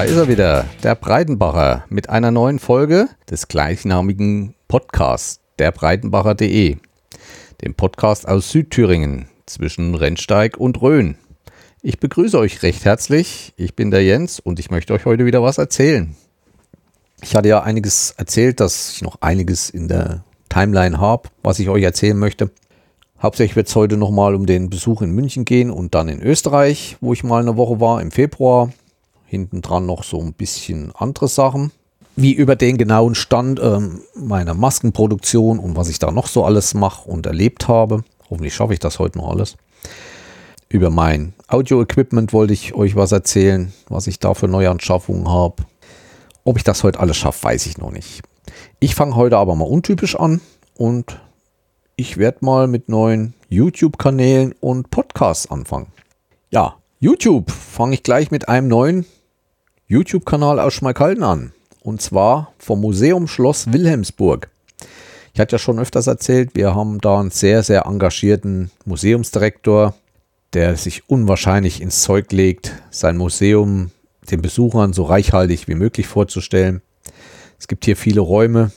Da ist er wieder, der Breitenbacher, mit einer neuen Folge des gleichnamigen Podcasts, der Breitenbacher.de, dem Podcast aus Südthüringen zwischen Rennsteig und Rhön. Ich begrüße euch recht herzlich. Ich bin der Jens und ich möchte euch heute wieder was erzählen. Ich hatte ja einiges erzählt, dass ich noch einiges in der Timeline habe, was ich euch erzählen möchte. Hauptsächlich wird es heute nochmal um den Besuch in München gehen und dann in Österreich, wo ich mal eine Woche war im Februar. Hinten dran noch so ein bisschen andere Sachen. Wie über den genauen Stand ähm, meiner Maskenproduktion und was ich da noch so alles mache und erlebt habe. Hoffentlich schaffe ich das heute noch alles. Über mein Audio-Equipment wollte ich euch was erzählen, was ich da für Neuanschaffungen habe. Ob ich das heute alles schaffe, weiß ich noch nicht. Ich fange heute aber mal untypisch an und ich werde mal mit neuen YouTube-Kanälen und Podcasts anfangen. Ja, YouTube fange ich gleich mit einem neuen YouTube-Kanal aus Schmalkalden an. Und zwar vom Museum Schloss Wilhelmsburg. Ich hatte ja schon öfters erzählt, wir haben da einen sehr, sehr engagierten Museumsdirektor, der sich unwahrscheinlich ins Zeug legt, sein Museum den Besuchern so reichhaltig wie möglich vorzustellen. Es gibt hier viele Räume,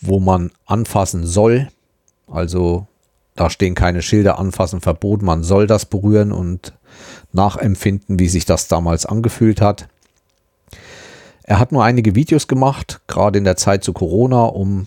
wo man anfassen soll. Also da stehen keine Schilder anfassen verboten. Man soll das berühren und nachempfinden, wie sich das damals angefühlt hat. Er hat nur einige Videos gemacht, gerade in der Zeit zu Corona, um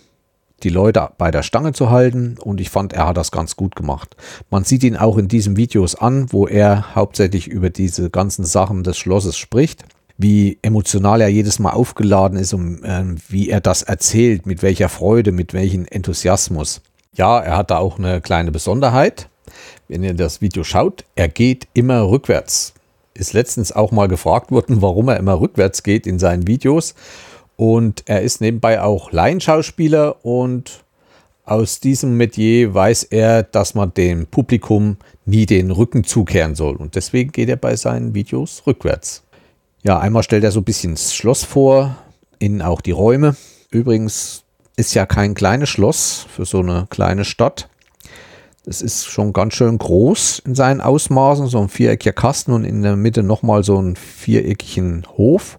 die Leute bei der Stange zu halten und ich fand, er hat das ganz gut gemacht. Man sieht ihn auch in diesen Videos an, wo er hauptsächlich über diese ganzen Sachen des Schlosses spricht, wie emotional er jedes Mal aufgeladen ist und äh, wie er das erzählt, mit welcher Freude, mit welchem Enthusiasmus. Ja, er hat da auch eine kleine Besonderheit. Wenn ihr das Video schaut, er geht immer rückwärts. Ist letztens auch mal gefragt worden, warum er immer rückwärts geht in seinen Videos. Und er ist nebenbei auch Laienschauspieler und aus diesem Metier weiß er, dass man dem Publikum nie den Rücken zukehren soll. Und deswegen geht er bei seinen Videos rückwärts. Ja, einmal stellt er so ein bisschen das Schloss vor, innen auch die Räume. Übrigens ist ja kein kleines Schloss für so eine kleine Stadt. Das ist schon ganz schön groß in seinen Ausmaßen, so ein viereckiger Kasten und in der Mitte nochmal so einen viereckigen Hof.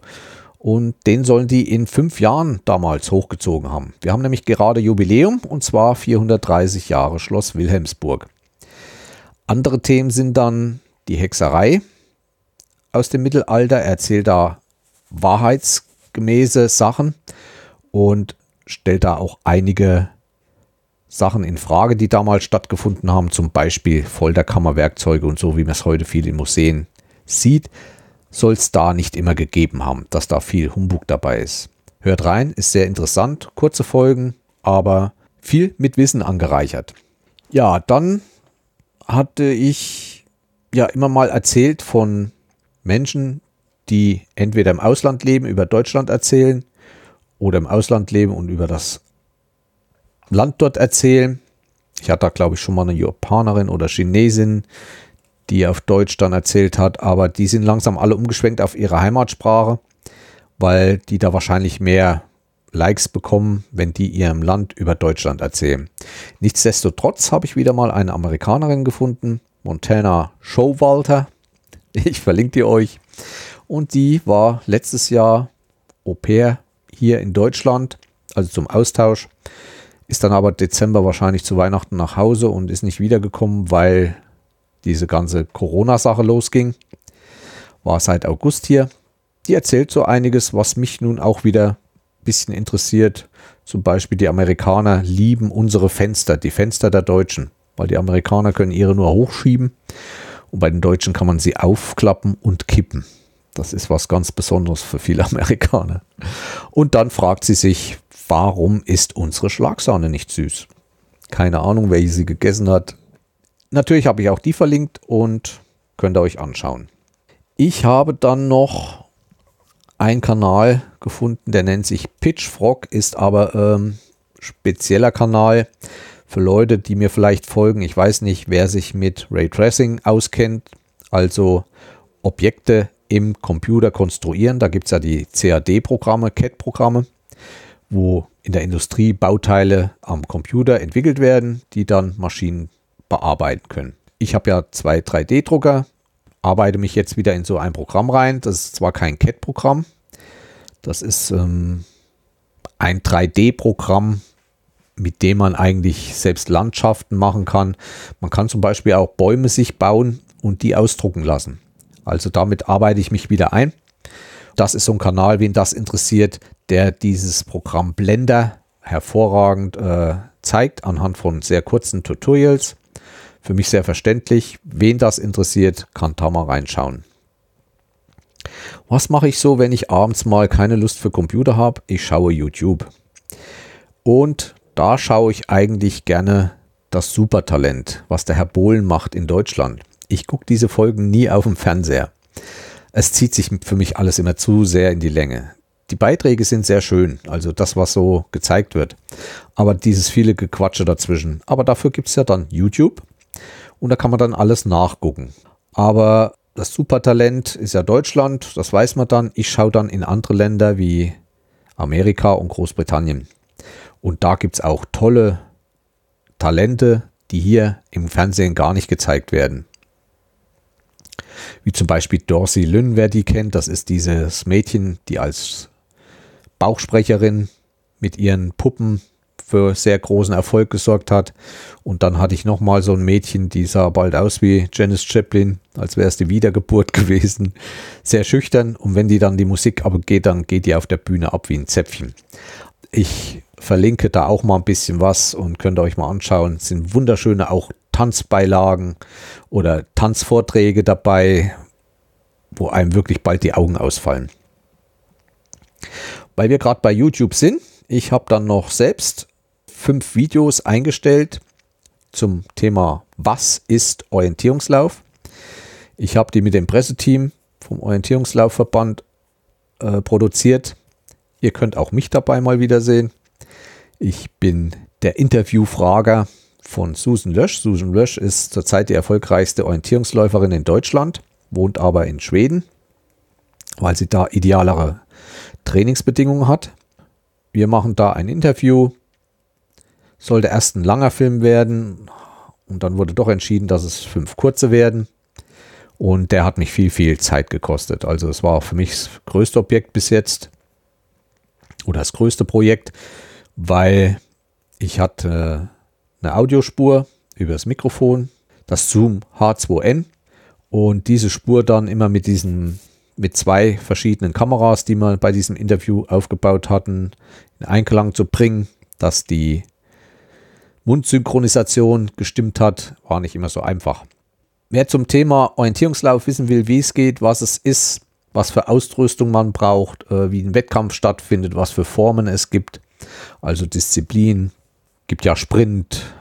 Und den sollen die in fünf Jahren damals hochgezogen haben. Wir haben nämlich gerade Jubiläum und zwar 430 Jahre Schloss Wilhelmsburg. Andere Themen sind dann die Hexerei aus dem Mittelalter. Er erzählt da wahrheitsgemäße Sachen und stellt da auch einige Sachen in Frage, die damals stattgefunden haben. Zum Beispiel Folterkammerwerkzeuge und so, wie man es heute viel in Museen sieht soll es da nicht immer gegeben haben, dass da viel Humbug dabei ist. Hört rein, ist sehr interessant, kurze Folgen, aber viel mit Wissen angereichert. Ja, dann hatte ich ja immer mal erzählt von Menschen, die entweder im Ausland leben, über Deutschland erzählen oder im Ausland leben und über das Land dort erzählen. Ich hatte da, glaube ich, schon mal eine Japanerin oder Chinesin, die auf Deutsch dann erzählt hat, aber die sind langsam alle umgeschwenkt auf ihre Heimatsprache, weil die da wahrscheinlich mehr Likes bekommen, wenn die ihrem Land über Deutschland erzählen. Nichtsdestotrotz habe ich wieder mal eine Amerikanerin gefunden, Montana Showalter. Ich verlinke die euch. Und die war letztes Jahr Au pair hier in Deutschland, also zum Austausch. Ist dann aber Dezember wahrscheinlich zu Weihnachten nach Hause und ist nicht wiedergekommen, weil diese ganze Corona-Sache losging. War seit August hier. Die erzählt so einiges, was mich nun auch wieder ein bisschen interessiert. Zum Beispiel die Amerikaner lieben unsere Fenster, die Fenster der Deutschen, weil die Amerikaner können ihre nur hochschieben und bei den Deutschen kann man sie aufklappen und kippen. Das ist was ganz Besonderes für viele Amerikaner. Und dann fragt sie sich, warum ist unsere Schlagsahne nicht süß? Keine Ahnung, welche sie gegessen hat natürlich habe ich auch die verlinkt und könnt ihr euch anschauen. Ich habe dann noch einen Kanal gefunden, der nennt sich Pitchfrog, ist aber ähm, spezieller Kanal für Leute, die mir vielleicht folgen. Ich weiß nicht, wer sich mit Raytracing auskennt, also Objekte im Computer konstruieren. Da gibt es ja die CAD-Programme, CAD-Programme, wo in der Industrie Bauteile am Computer entwickelt werden, die dann Maschinen bearbeiten können. Ich habe ja zwei 3D-Drucker arbeite mich jetzt wieder in so ein Programm rein. Das ist zwar kein CAD-Programm, das ist ähm, ein 3D-Programm, mit dem man eigentlich selbst Landschaften machen kann. Man kann zum Beispiel auch Bäume sich bauen und die ausdrucken lassen. Also damit arbeite ich mich wieder ein. Das ist so ein Kanal, wen das interessiert, der dieses Programm Blender hervorragend äh, zeigt anhand von sehr kurzen Tutorials. Für mich sehr verständlich. Wen das interessiert, kann da mal reinschauen. Was mache ich so, wenn ich abends mal keine Lust für Computer habe? Ich schaue YouTube. Und da schaue ich eigentlich gerne das Supertalent, was der Herr Bohlen macht in Deutschland. Ich gucke diese Folgen nie auf dem Fernseher. Es zieht sich für mich alles immer zu sehr in die Länge. Die Beiträge sind sehr schön, also das, was so gezeigt wird. Aber dieses viele Gequatsche dazwischen. Aber dafür gibt es ja dann YouTube und da kann man dann alles nachgucken. Aber das Supertalent ist ja Deutschland, das weiß man dann. Ich schaue dann in andere Länder wie Amerika und Großbritannien. Und da gibt es auch tolle Talente, die hier im Fernsehen gar nicht gezeigt werden. Wie zum Beispiel Dorsey Lynn, wer die kennt, das ist dieses Mädchen, die als Bauchsprecherin mit ihren Puppen für sehr großen Erfolg gesorgt hat. Und dann hatte ich nochmal so ein Mädchen, die sah bald aus wie Janis Chaplin, als wäre es die Wiedergeburt gewesen. Sehr schüchtern. Und wenn die dann die Musik aber geht, dann geht die auf der Bühne ab wie ein Zäpfchen. Ich verlinke da auch mal ein bisschen was und könnt euch mal anschauen. Es sind wunderschöne auch Tanzbeilagen oder Tanzvorträge dabei, wo einem wirklich bald die Augen ausfallen. Weil wir gerade bei YouTube sind, ich habe dann noch selbst fünf Videos eingestellt zum Thema Was ist Orientierungslauf? Ich habe die mit dem Presseteam vom Orientierungslaufverband äh, produziert. Ihr könnt auch mich dabei mal wieder sehen. Ich bin der Interviewfrager von Susan Lösch. Susan Lösch ist zurzeit die erfolgreichste Orientierungsläuferin in Deutschland, wohnt aber in Schweden, weil sie da idealere Trainingsbedingungen hat. Wir machen da ein Interview sollte erst ein langer Film werden und dann wurde doch entschieden, dass es fünf kurze werden. Und der hat mich viel, viel Zeit gekostet. Also es war für mich das größte Objekt bis jetzt oder das größte Projekt, weil ich hatte eine Audiospur über das Mikrofon, das Zoom H2N und diese Spur dann immer mit diesen mit zwei verschiedenen Kameras, die wir bei diesem Interview aufgebaut hatten, in Einklang zu bringen, dass die Mundsynchronisation gestimmt hat, war nicht immer so einfach. Wer zum Thema Orientierungslauf wissen will, wie es geht, was es ist, was für Ausrüstung man braucht, äh, wie ein Wettkampf stattfindet, was für Formen es gibt, also Disziplin, gibt ja Sprint,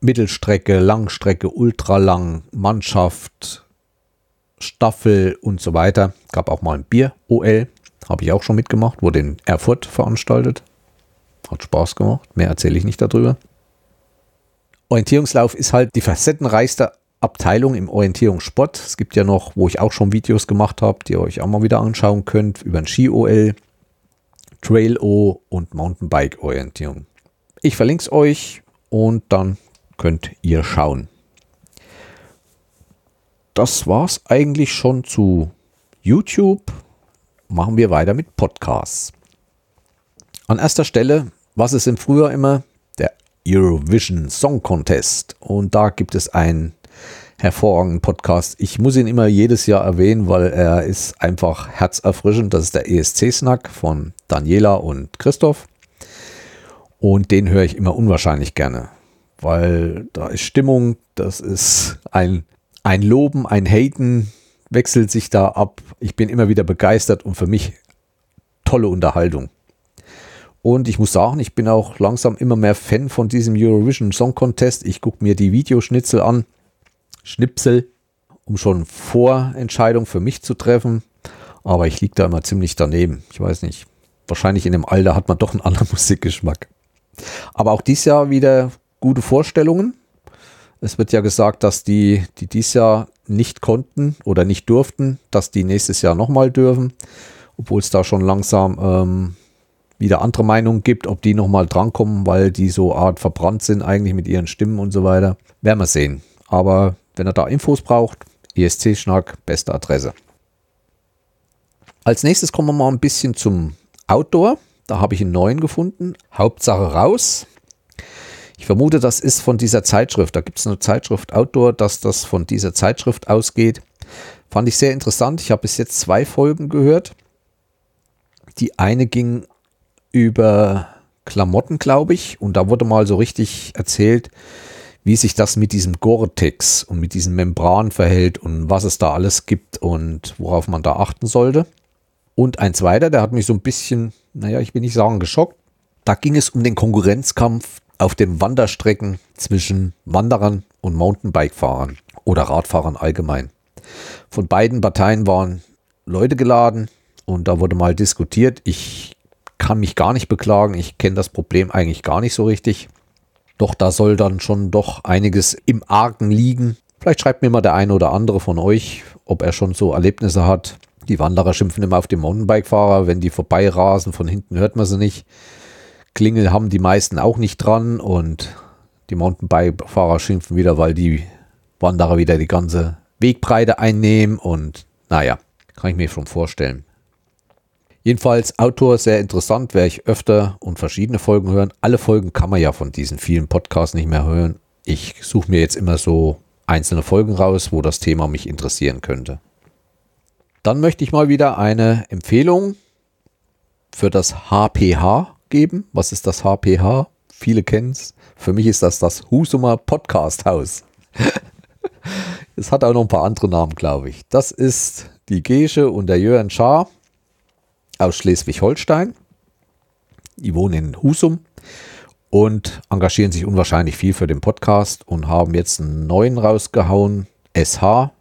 Mittelstrecke, Langstrecke, Ultralang, Mannschaft, Staffel und so weiter. Gab auch mal ein Bier-OL, habe ich auch schon mitgemacht, wurde in Erfurt veranstaltet. Hat Spaß gemacht, mehr erzähle ich nicht darüber. Orientierungslauf ist halt die facettenreichste Abteilung im Orientierungssport. Es gibt ja noch, wo ich auch schon Videos gemacht habe, die ihr euch auch mal wieder anschauen könnt, über ein Ski-OL, Trail-O und Mountainbike-Orientierung. Ich verlinke es euch und dann könnt ihr schauen. Das war's eigentlich schon zu YouTube. Machen wir weiter mit Podcasts. An erster Stelle, was ist im Frühjahr immer? Eurovision Song Contest. Und da gibt es einen hervorragenden Podcast. Ich muss ihn immer jedes Jahr erwähnen, weil er ist einfach herzerfrischend. Das ist der ESC-Snack von Daniela und Christoph. Und den höre ich immer unwahrscheinlich gerne, weil da ist Stimmung, das ist ein, ein Loben, ein Haten, wechselt sich da ab. Ich bin immer wieder begeistert und für mich tolle Unterhaltung. Und ich muss sagen, ich bin auch langsam immer mehr Fan von diesem Eurovision Song Contest. Ich gucke mir die Videoschnitzel an, Schnipsel, um schon Vorentscheidung für mich zu treffen. Aber ich liege da immer ziemlich daneben. Ich weiß nicht. Wahrscheinlich in dem Alter hat man doch einen anderen Musikgeschmack. Aber auch dieses Jahr wieder gute Vorstellungen. Es wird ja gesagt, dass die, die dieses Jahr nicht konnten oder nicht durften, dass die nächstes Jahr nochmal dürfen. Obwohl es da schon langsam ähm, wieder andere Meinungen gibt, ob die nochmal drankommen, weil die so Art verbrannt sind eigentlich mit ihren Stimmen und so weiter. Werden wir sehen. Aber wenn er da Infos braucht, ESC-Schnack, beste Adresse. Als nächstes kommen wir mal ein bisschen zum Outdoor. Da habe ich einen neuen gefunden. Hauptsache raus. Ich vermute, das ist von dieser Zeitschrift. Da gibt es eine Zeitschrift Outdoor, dass das von dieser Zeitschrift ausgeht. Fand ich sehr interessant. Ich habe bis jetzt zwei Folgen gehört. Die eine ging über Klamotten, glaube ich. Und da wurde mal so richtig erzählt, wie sich das mit diesem Gore-Tex und mit diesen Membranen verhält und was es da alles gibt und worauf man da achten sollte. Und ein zweiter, der hat mich so ein bisschen, naja, ich will nicht sagen geschockt. Da ging es um den Konkurrenzkampf auf den Wanderstrecken zwischen Wanderern und Mountainbike-Fahrern oder Radfahrern allgemein. Von beiden Parteien waren Leute geladen und da wurde mal diskutiert. Ich kann mich gar nicht beklagen. Ich kenne das Problem eigentlich gar nicht so richtig. Doch da soll dann schon doch einiges im Argen liegen. Vielleicht schreibt mir mal der eine oder andere von euch, ob er schon so Erlebnisse hat. Die Wanderer schimpfen immer auf die Mountainbike-Fahrer. Wenn die vorbeirasen, von hinten hört man sie nicht. Klingel haben die meisten auch nicht dran und die Mountainbike-Fahrer schimpfen wieder, weil die Wanderer wieder die ganze Wegbreite einnehmen und naja, kann ich mir schon vorstellen. Jedenfalls Autor sehr interessant, werde ich öfter und verschiedene Folgen hören. Alle Folgen kann man ja von diesen vielen Podcasts nicht mehr hören. Ich suche mir jetzt immer so einzelne Folgen raus, wo das Thema mich interessieren könnte. Dann möchte ich mal wieder eine Empfehlung für das HPH geben. Was ist das HPH? Viele kennen es. Für mich ist das das Husumer Podcast Haus. es hat auch noch ein paar andere Namen, glaube ich. Das ist die Gesche und der Jörn Schaar aus Schleswig-Holstein. Die wohnen in Husum und engagieren sich unwahrscheinlich viel für den Podcast und haben jetzt einen neuen rausgehauen. SH.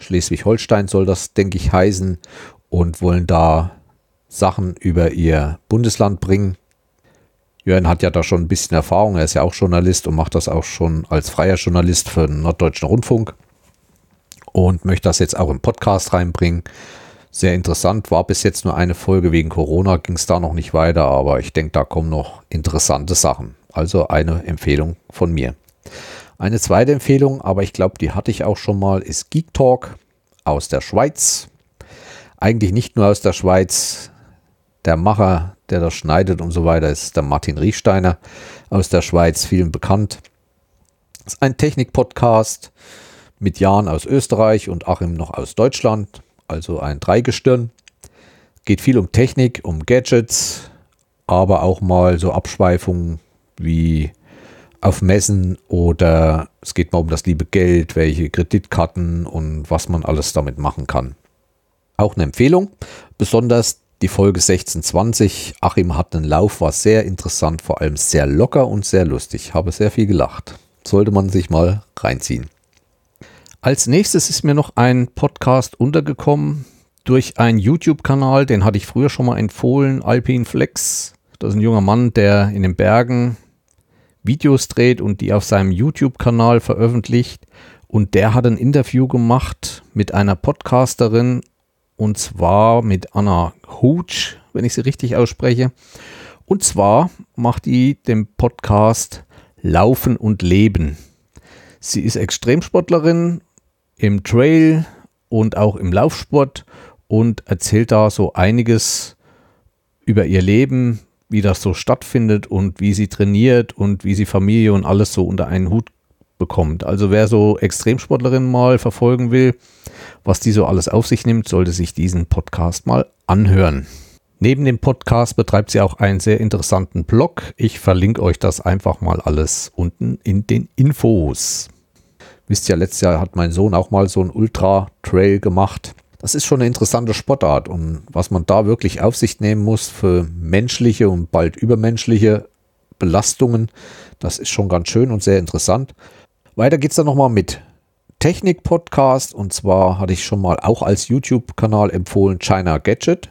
Schleswig-Holstein soll das, denke ich, heißen und wollen da Sachen über ihr Bundesland bringen. Jörn hat ja da schon ein bisschen Erfahrung. Er ist ja auch Journalist und macht das auch schon als freier Journalist für den Norddeutschen Rundfunk und möchte das jetzt auch im Podcast reinbringen. Sehr interessant, war bis jetzt nur eine Folge wegen Corona, ging es da noch nicht weiter, aber ich denke, da kommen noch interessante Sachen. Also eine Empfehlung von mir. Eine zweite Empfehlung, aber ich glaube, die hatte ich auch schon mal, ist Geek Talk aus der Schweiz. Eigentlich nicht nur aus der Schweiz. Der Macher, der das schneidet und so weiter, ist der Martin Riechsteiner aus der Schweiz, vielen bekannt. Das ist ein Technik-Podcast mit Jan aus Österreich und Achim noch aus Deutschland also ein Dreigestirn. Geht viel um Technik, um Gadgets, aber auch mal so Abschweifungen wie auf Messen oder es geht mal um das liebe Geld, welche Kreditkarten und was man alles damit machen kann. Auch eine Empfehlung, besonders die Folge 1620. Achim hat einen Lauf, war sehr interessant, vor allem sehr locker und sehr lustig. Habe sehr viel gelacht. Sollte man sich mal reinziehen. Als nächstes ist mir noch ein Podcast untergekommen durch einen YouTube-Kanal, den hatte ich früher schon mal empfohlen, Alpine Flex. Das ist ein junger Mann, der in den Bergen Videos dreht und die auf seinem YouTube-Kanal veröffentlicht. Und der hat ein Interview gemacht mit einer Podcasterin und zwar mit Anna Hutsch, wenn ich sie richtig ausspreche. Und zwar macht die den Podcast Laufen und Leben. Sie ist Extremsportlerin im Trail und auch im Laufsport und erzählt da so einiges über ihr Leben, wie das so stattfindet und wie sie trainiert und wie sie Familie und alles so unter einen Hut bekommt. Also wer so Extremsportlerin mal verfolgen will, was die so alles auf sich nimmt, sollte sich diesen Podcast mal anhören. Neben dem Podcast betreibt sie auch einen sehr interessanten Blog. Ich verlinke euch das einfach mal alles unten in den Infos. Wisst ihr, letztes Jahr hat mein Sohn auch mal so einen Ultra-Trail gemacht. Das ist schon eine interessante Sportart und was man da wirklich auf sich nehmen muss für menschliche und bald übermenschliche Belastungen, das ist schon ganz schön und sehr interessant. Weiter geht es dann nochmal mit Technik-Podcast und zwar hatte ich schon mal auch als YouTube-Kanal empfohlen China Gadget.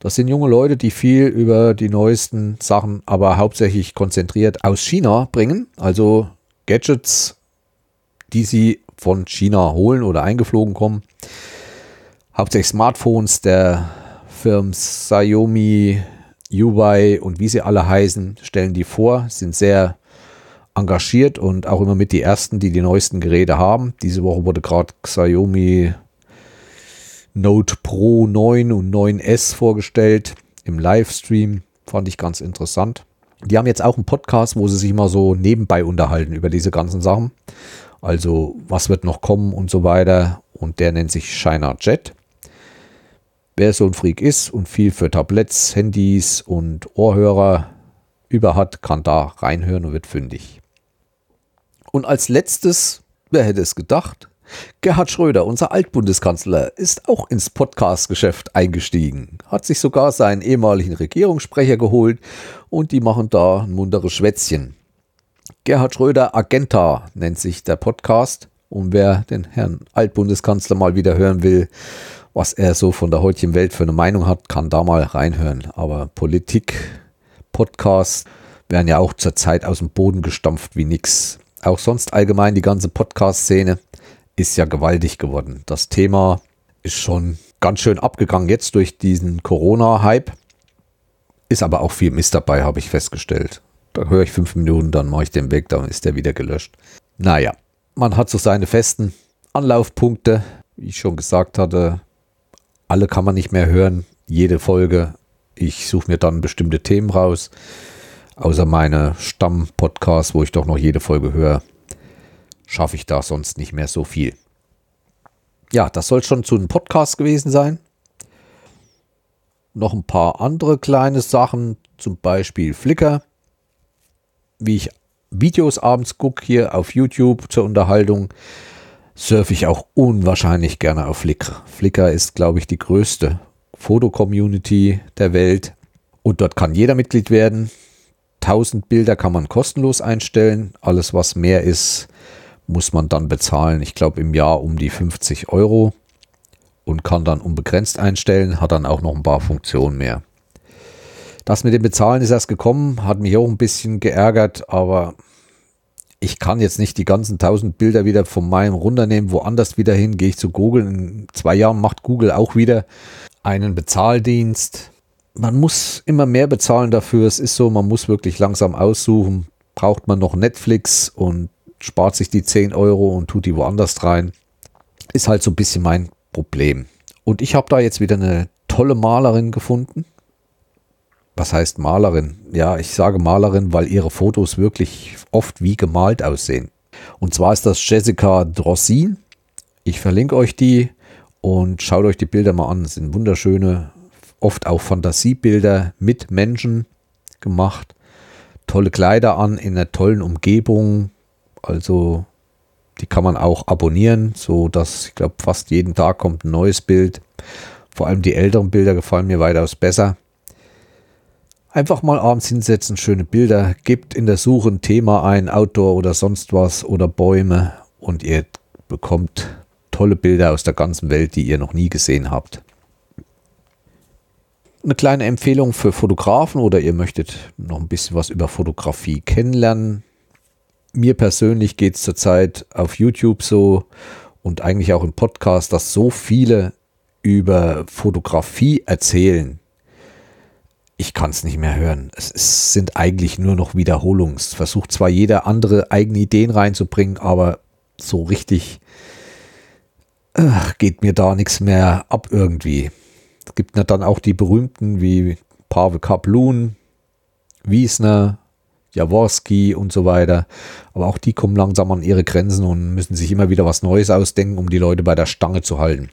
Das sind junge Leute, die viel über die neuesten Sachen, aber hauptsächlich konzentriert aus China bringen. Also Gadgets die sie von China holen oder eingeflogen kommen. Hauptsächlich Smartphones der Firmen Xiaomi, Huawei und wie sie alle heißen, stellen die vor, sind sehr engagiert und auch immer mit die ersten, die die neuesten Geräte haben. Diese Woche wurde gerade Xiaomi Note Pro 9 und 9S vorgestellt im Livestream. Fand ich ganz interessant. Die haben jetzt auch einen Podcast, wo sie sich mal so nebenbei unterhalten über diese ganzen Sachen. Also was wird noch kommen und so weiter. Und der nennt sich Shiner Jet. Wer so ein Freak ist und viel für Tabletts, Handys und Ohrhörer über hat, kann da reinhören und wird fündig. Und als letztes, wer hätte es gedacht, Gerhard Schröder, unser Altbundeskanzler, ist auch ins Podcast-Geschäft eingestiegen, hat sich sogar seinen ehemaligen Regierungssprecher geholt und die machen da ein munteres Schwätzchen. Gerhard Schröder Agenta nennt sich der Podcast und wer den Herrn Altbundeskanzler mal wieder hören will, was er so von der heutigen Welt für eine Meinung hat, kann da mal reinhören. Aber Politik, Podcasts werden ja auch zurzeit aus dem Boden gestampft wie nix. Auch sonst allgemein die ganze Podcast-Szene ist ja gewaltig geworden. Das Thema ist schon ganz schön abgegangen jetzt durch diesen Corona-Hype. Ist aber auch viel Mist dabei, habe ich festgestellt. Da höre ich fünf Minuten, dann mache ich den weg, dann ist der wieder gelöscht. Naja, man hat so seine festen Anlaufpunkte. Wie ich schon gesagt hatte, alle kann man nicht mehr hören. Jede Folge. Ich suche mir dann bestimmte Themen raus. Außer meine Stamm-Podcasts, wo ich doch noch jede Folge höre schaffe ich da sonst nicht mehr so viel. Ja, das soll schon zu einem Podcast gewesen sein. Noch ein paar andere kleine Sachen, zum Beispiel Flickr. Wie ich Videos abends gucke hier auf YouTube zur Unterhaltung, surfe ich auch unwahrscheinlich gerne auf Flickr. Flickr ist, glaube ich, die größte Fotocommunity der Welt. Und dort kann jeder Mitglied werden. 1000 Bilder kann man kostenlos einstellen. Alles, was mehr ist, muss man dann bezahlen, ich glaube im Jahr um die 50 Euro und kann dann unbegrenzt einstellen, hat dann auch noch ein paar Funktionen mehr. Das mit dem Bezahlen ist erst gekommen, hat mich auch ein bisschen geärgert, aber ich kann jetzt nicht die ganzen 1000 Bilder wieder von meinem runternehmen, woanders wieder hin, gehe ich zu Google. In zwei Jahren macht Google auch wieder einen Bezahldienst. Man muss immer mehr bezahlen dafür. Es ist so, man muss wirklich langsam aussuchen. Braucht man noch Netflix und spart sich die 10 Euro und tut die woanders rein. Ist halt so ein bisschen mein Problem. Und ich habe da jetzt wieder eine tolle Malerin gefunden. Was heißt Malerin? Ja, ich sage Malerin, weil ihre Fotos wirklich oft wie gemalt aussehen. Und zwar ist das Jessica Drossin. Ich verlinke euch die und schaut euch die Bilder mal an. Es sind wunderschöne, oft auch Fantasiebilder mit Menschen gemacht. Tolle Kleider an in einer tollen Umgebung. Also die kann man auch abonnieren, so dass ich glaube fast jeden Tag kommt ein neues Bild. Vor allem die älteren Bilder gefallen mir weitaus besser. Einfach mal abends hinsetzen, schöne Bilder, gebt in der Suche ein Thema ein, Outdoor oder sonst was oder Bäume und ihr bekommt tolle Bilder aus der ganzen Welt, die ihr noch nie gesehen habt. Eine kleine Empfehlung für Fotografen oder ihr möchtet noch ein bisschen was über Fotografie kennenlernen mir persönlich geht es zurzeit auf YouTube so und eigentlich auch im Podcast, dass so viele über Fotografie erzählen. Ich kann es nicht mehr hören. Es, es, sind eigentlich nur noch Wiederholungs. Versucht zwar jeder andere eigene Ideen reinzubringen, aber so richtig äh, geht mir da nichts mehr ab irgendwie. Es gibt dann auch die berühmten wie Pavel Kaplun, Wiesner, Jaworski und so weiter. Aber auch die kommen langsam an ihre Grenzen und müssen sich immer wieder was Neues ausdenken, um die Leute bei der Stange zu halten.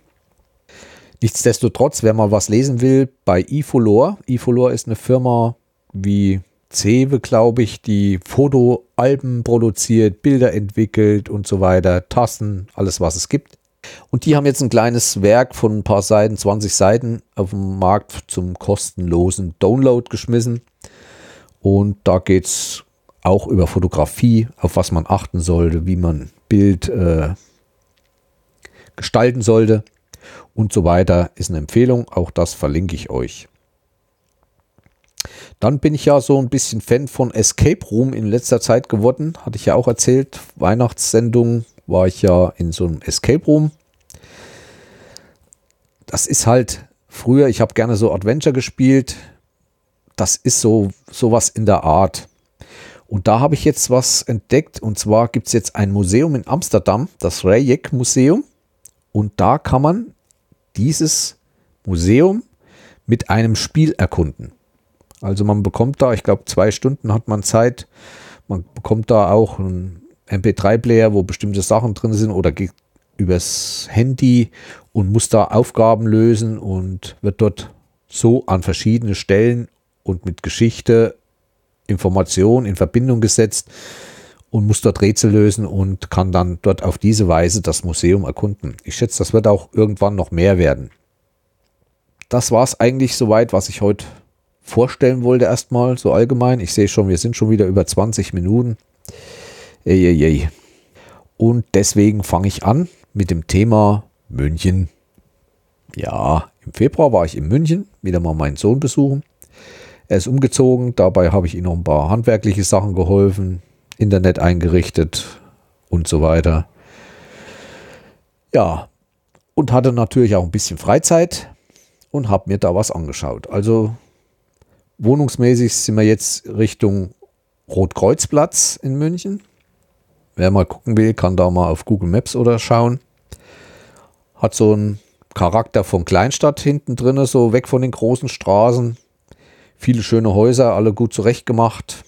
Nichtsdestotrotz, wer mal was lesen will, bei Ifolor. Ifolor ist eine Firma wie Cewe, glaube ich, die Fotoalben produziert, Bilder entwickelt und so weiter, Tassen, alles was es gibt. Und die haben jetzt ein kleines Werk von ein paar Seiten, 20 Seiten auf dem Markt zum kostenlosen Download geschmissen. Und da geht es auch über Fotografie, auf was man achten sollte, wie man Bild äh, gestalten sollte und so weiter. Ist eine Empfehlung, auch das verlinke ich euch. Dann bin ich ja so ein bisschen Fan von Escape Room in letzter Zeit geworden. Hatte ich ja auch erzählt. Weihnachtssendung war ich ja in so einem Escape Room. Das ist halt früher, ich habe gerne so Adventure gespielt das ist so sowas in der Art. Und da habe ich jetzt was entdeckt. Und zwar gibt es jetzt ein Museum in Amsterdam, das Rejek Museum. Und da kann man dieses Museum mit einem Spiel erkunden. Also man bekommt da, ich glaube, zwei Stunden hat man Zeit. Man bekommt da auch einen MP3-Player, wo bestimmte Sachen drin sind oder geht übers Handy und muss da Aufgaben lösen und wird dort so an verschiedene Stellen und mit Geschichte, Information in Verbindung gesetzt und muss dort Rätsel lösen und kann dann dort auf diese Weise das Museum erkunden. Ich schätze, das wird auch irgendwann noch mehr werden. Das war es eigentlich soweit, was ich heute vorstellen wollte erstmal, so allgemein. Ich sehe schon, wir sind schon wieder über 20 Minuten. Ey. Und deswegen fange ich an mit dem Thema München. Ja, im Februar war ich in München, wieder mal meinen Sohn besuchen. Er ist umgezogen, dabei habe ich ihm noch ein paar handwerkliche Sachen geholfen, Internet eingerichtet und so weiter. Ja, und hatte natürlich auch ein bisschen Freizeit und habe mir da was angeschaut. Also wohnungsmäßig sind wir jetzt Richtung Rotkreuzplatz in München. Wer mal gucken will, kann da mal auf Google Maps oder schauen. Hat so einen Charakter von Kleinstadt hinten drin, so weg von den großen Straßen. Viele schöne Häuser, alle gut zurechtgemacht.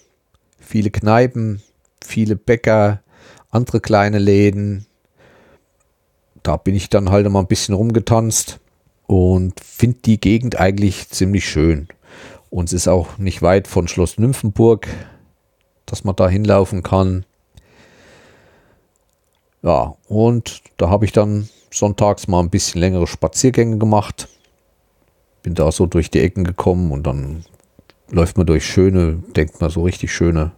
Viele Kneipen, viele Bäcker, andere kleine Läden. Da bin ich dann halt mal ein bisschen rumgetanzt und finde die Gegend eigentlich ziemlich schön. Und es ist auch nicht weit von Schloss Nymphenburg, dass man da hinlaufen kann. Ja, und da habe ich dann sonntags mal ein bisschen längere Spaziergänge gemacht. Bin da so durch die Ecken gekommen und dann läuft man durch schöne, denkt man so richtig schöne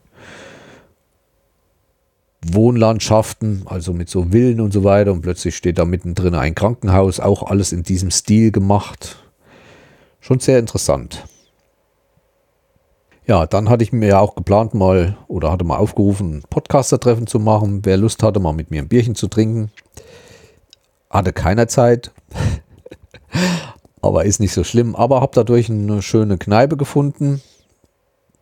Wohnlandschaften, also mit so Villen und so weiter. Und plötzlich steht da mittendrin ein Krankenhaus, auch alles in diesem Stil gemacht. Schon sehr interessant. Ja, dann hatte ich mir ja auch geplant, mal oder hatte mal aufgerufen, ein Podcaster-Treffen zu machen. Wer Lust hatte, mal mit mir ein Bierchen zu trinken. Hatte keiner Zeit. Aber ist nicht so schlimm. Aber habe dadurch eine schöne Kneipe gefunden,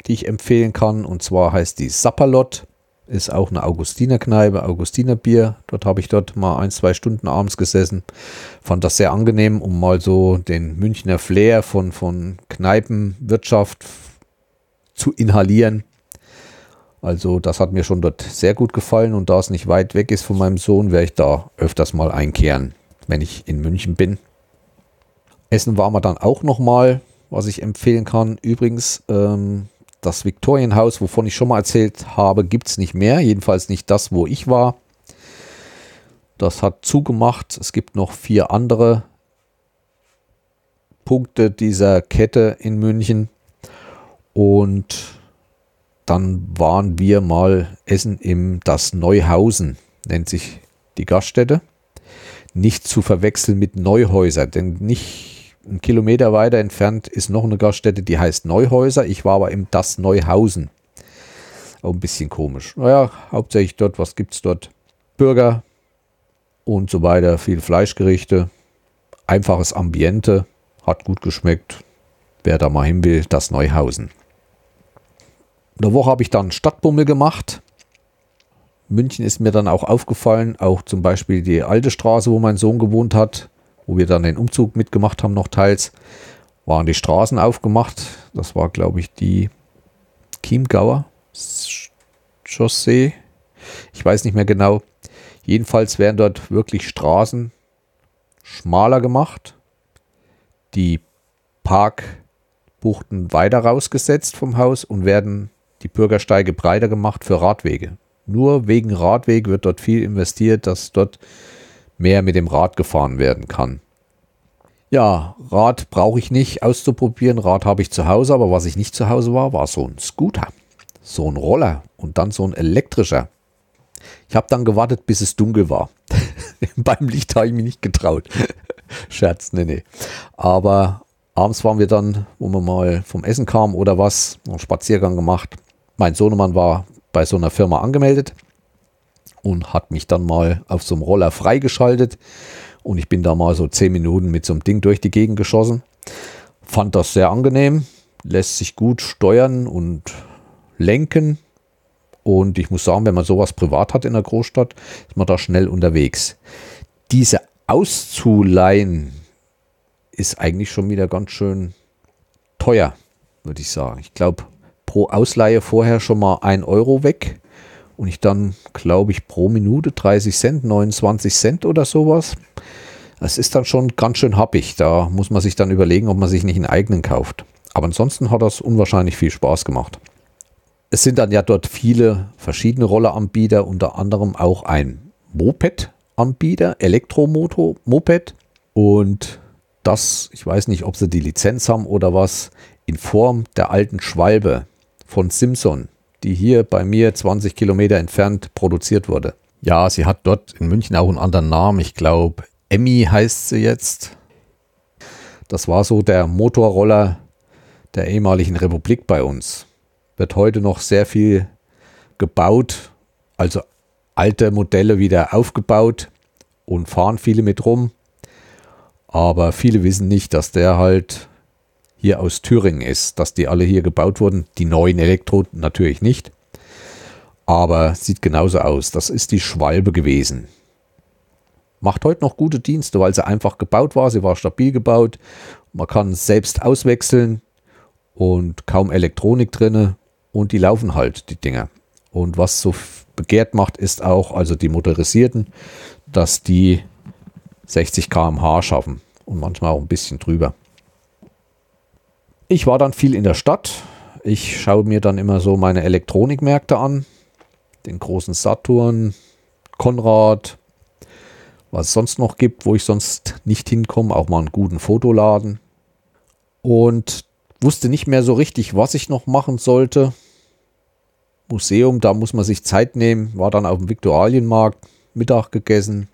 die ich empfehlen kann. Und zwar heißt die Sapperlot. Ist auch eine Augustinerkneipe, Augustinerbier. Dort habe ich dort mal ein, zwei Stunden abends gesessen. Fand das sehr angenehm, um mal so den Münchner Flair von, von Kneipenwirtschaft, zu inhalieren. Also das hat mir schon dort sehr gut gefallen und da es nicht weit weg ist von meinem Sohn, werde ich da öfters mal einkehren, wenn ich in München bin. Essen war wir dann auch nochmal, was ich empfehlen kann. Übrigens, ähm, das Viktorienhaus, wovon ich schon mal erzählt habe, gibt es nicht mehr. Jedenfalls nicht das, wo ich war. Das hat zugemacht. Es gibt noch vier andere Punkte dieser Kette in München. Und dann waren wir mal essen im Das Neuhausen, nennt sich die Gaststätte. Nicht zu verwechseln mit Neuhäuser, denn nicht einen Kilometer weiter entfernt ist noch eine Gaststätte, die heißt Neuhäuser. Ich war aber im Das Neuhausen. Auch ein bisschen komisch. Naja, hauptsächlich dort, was gibt es dort? Burger und so weiter, viel Fleischgerichte, einfaches Ambiente, hat gut geschmeckt. Wer da mal hin will, das Neuhausen. Eine Woche habe ich dann Stadtbummel gemacht. München ist mir dann auch aufgefallen, auch zum Beispiel die alte Straße, wo mein Sohn gewohnt hat, wo wir dann den Umzug mitgemacht haben, noch teils, waren die Straßen aufgemacht. Das war, glaube ich, die Chiemgauer Chaussee. Ich weiß nicht mehr genau. Jedenfalls werden dort wirklich Straßen schmaler gemacht. Die Parkbuchten weiter rausgesetzt vom Haus und werden die Bürgersteige breiter gemacht für Radwege. Nur wegen Radweg wird dort viel investiert, dass dort mehr mit dem Rad gefahren werden kann. Ja, Rad brauche ich nicht auszuprobieren. Rad habe ich zu Hause, aber was ich nicht zu Hause war, war so ein Scooter, so ein Roller und dann so ein elektrischer. Ich habe dann gewartet, bis es dunkel war. Beim Licht habe ich mich nicht getraut. Scherz, nee, nee. Aber abends waren wir dann, wo wir mal vom Essen kamen oder was, einen Spaziergang gemacht mein Sohnemann war bei so einer Firma angemeldet und hat mich dann mal auf so einem Roller freigeschaltet. Und ich bin da mal so zehn Minuten mit so einem Ding durch die Gegend geschossen. Fand das sehr angenehm, lässt sich gut steuern und lenken. Und ich muss sagen, wenn man sowas privat hat in der Großstadt, ist man da schnell unterwegs. Diese auszuleihen ist eigentlich schon wieder ganz schön teuer, würde ich sagen. Ich glaube, pro Ausleihe vorher schon mal ein Euro weg und ich dann, glaube ich, pro Minute 30 Cent, 29 Cent oder sowas. Das ist dann schon ganz schön happig. Da muss man sich dann überlegen, ob man sich nicht einen eigenen kauft. Aber ansonsten hat das unwahrscheinlich viel Spaß gemacht. Es sind dann ja dort viele verschiedene Rolleranbieter, unter anderem auch ein Moped-Anbieter, Elektromoto, Moped. Und das, ich weiß nicht, ob sie die Lizenz haben oder was, in Form der alten Schwalbe von Simpson, die hier bei mir 20 Kilometer entfernt produziert wurde. Ja, sie hat dort in München auch einen anderen Namen. Ich glaube, Emmy heißt sie jetzt. Das war so der Motorroller der ehemaligen Republik bei uns. Wird heute noch sehr viel gebaut, also alte Modelle wieder aufgebaut und fahren viele mit rum. Aber viele wissen nicht, dass der halt hier aus Thüringen ist, dass die alle hier gebaut wurden. Die neuen Elektro natürlich nicht. Aber sieht genauso aus. Das ist die Schwalbe gewesen. Macht heute noch gute Dienste, weil sie einfach gebaut war. Sie war stabil gebaut. Man kann selbst auswechseln und kaum Elektronik drinne und die laufen halt, die Dinger. Und was so begehrt macht, ist auch, also die motorisierten, dass die 60 km/h schaffen und manchmal auch ein bisschen drüber. Ich war dann viel in der Stadt. Ich schaue mir dann immer so meine Elektronikmärkte an. Den großen Saturn, Konrad, was es sonst noch gibt, wo ich sonst nicht hinkomme. Auch mal einen guten Fotoladen. Und wusste nicht mehr so richtig, was ich noch machen sollte. Museum, da muss man sich Zeit nehmen. War dann auf dem Viktualienmarkt, Mittag gegessen,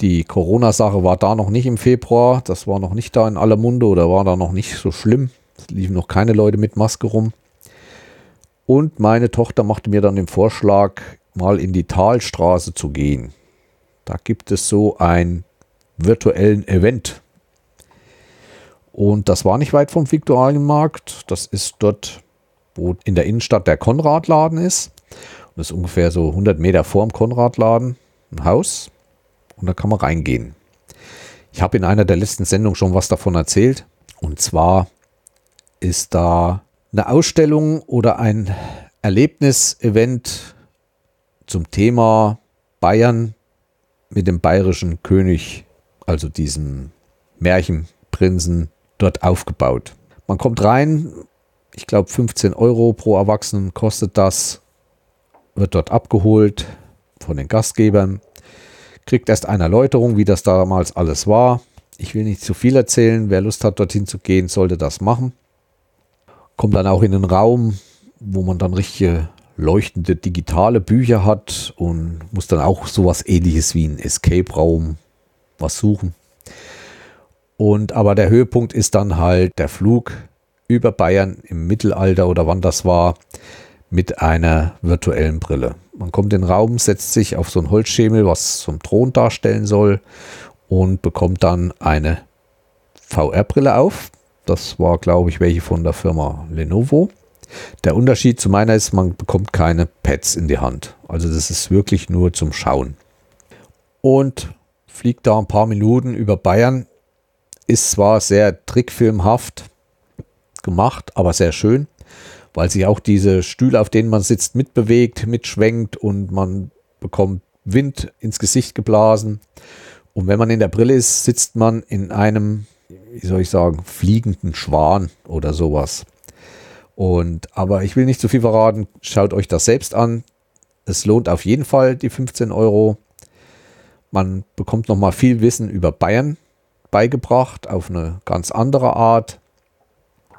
die Corona-Sache war da noch nicht im Februar. Das war noch nicht da in aller Munde oder war da noch nicht so schlimm. Es liefen noch keine Leute mit Maske rum. Und meine Tochter machte mir dann den Vorschlag, mal in die Talstraße zu gehen. Da gibt es so ein virtuellen Event. Und das war nicht weit vom Viktualienmarkt. Das ist dort, wo in der Innenstadt der Konradladen ist. Und das ist ungefähr so 100 Meter vorm Konradladen ein Haus und da kann man reingehen. Ich habe in einer der letzten Sendungen schon was davon erzählt. Und zwar ist da eine Ausstellung oder ein Erlebnisevent zum Thema Bayern mit dem bayerischen König, also diesem Märchenprinzen, dort aufgebaut. Man kommt rein, ich glaube 15 Euro pro Erwachsenen kostet das, wird dort abgeholt von den Gastgebern kriegt erst eine Erläuterung, wie das damals alles war. Ich will nicht zu viel erzählen. Wer Lust hat, dorthin zu gehen, sollte das machen. Kommt dann auch in einen Raum, wo man dann richtige leuchtende digitale Bücher hat und muss dann auch sowas ähnliches wie ein Escape-Raum was suchen. Und aber der Höhepunkt ist dann halt der Flug über Bayern im Mittelalter oder wann das war mit einer virtuellen Brille. Man kommt in den Raum, setzt sich auf so ein Holzschemel, was ein Thron darstellen soll und bekommt dann eine VR-Brille auf. Das war, glaube ich, welche von der Firma Lenovo. Der Unterschied zu meiner ist, man bekommt keine Pads in die Hand. Also das ist wirklich nur zum Schauen. Und fliegt da ein paar Minuten über Bayern. Ist zwar sehr trickfilmhaft gemacht, aber sehr schön weil sich auch diese Stühle, auf denen man sitzt, mitbewegt, mitschwenkt und man bekommt Wind ins Gesicht geblasen. Und wenn man in der Brille ist, sitzt man in einem, wie soll ich sagen, fliegenden Schwan oder sowas. Und, aber ich will nicht zu viel verraten, schaut euch das selbst an. Es lohnt auf jeden Fall die 15 Euro. Man bekommt nochmal viel Wissen über Bayern beigebracht auf eine ganz andere Art.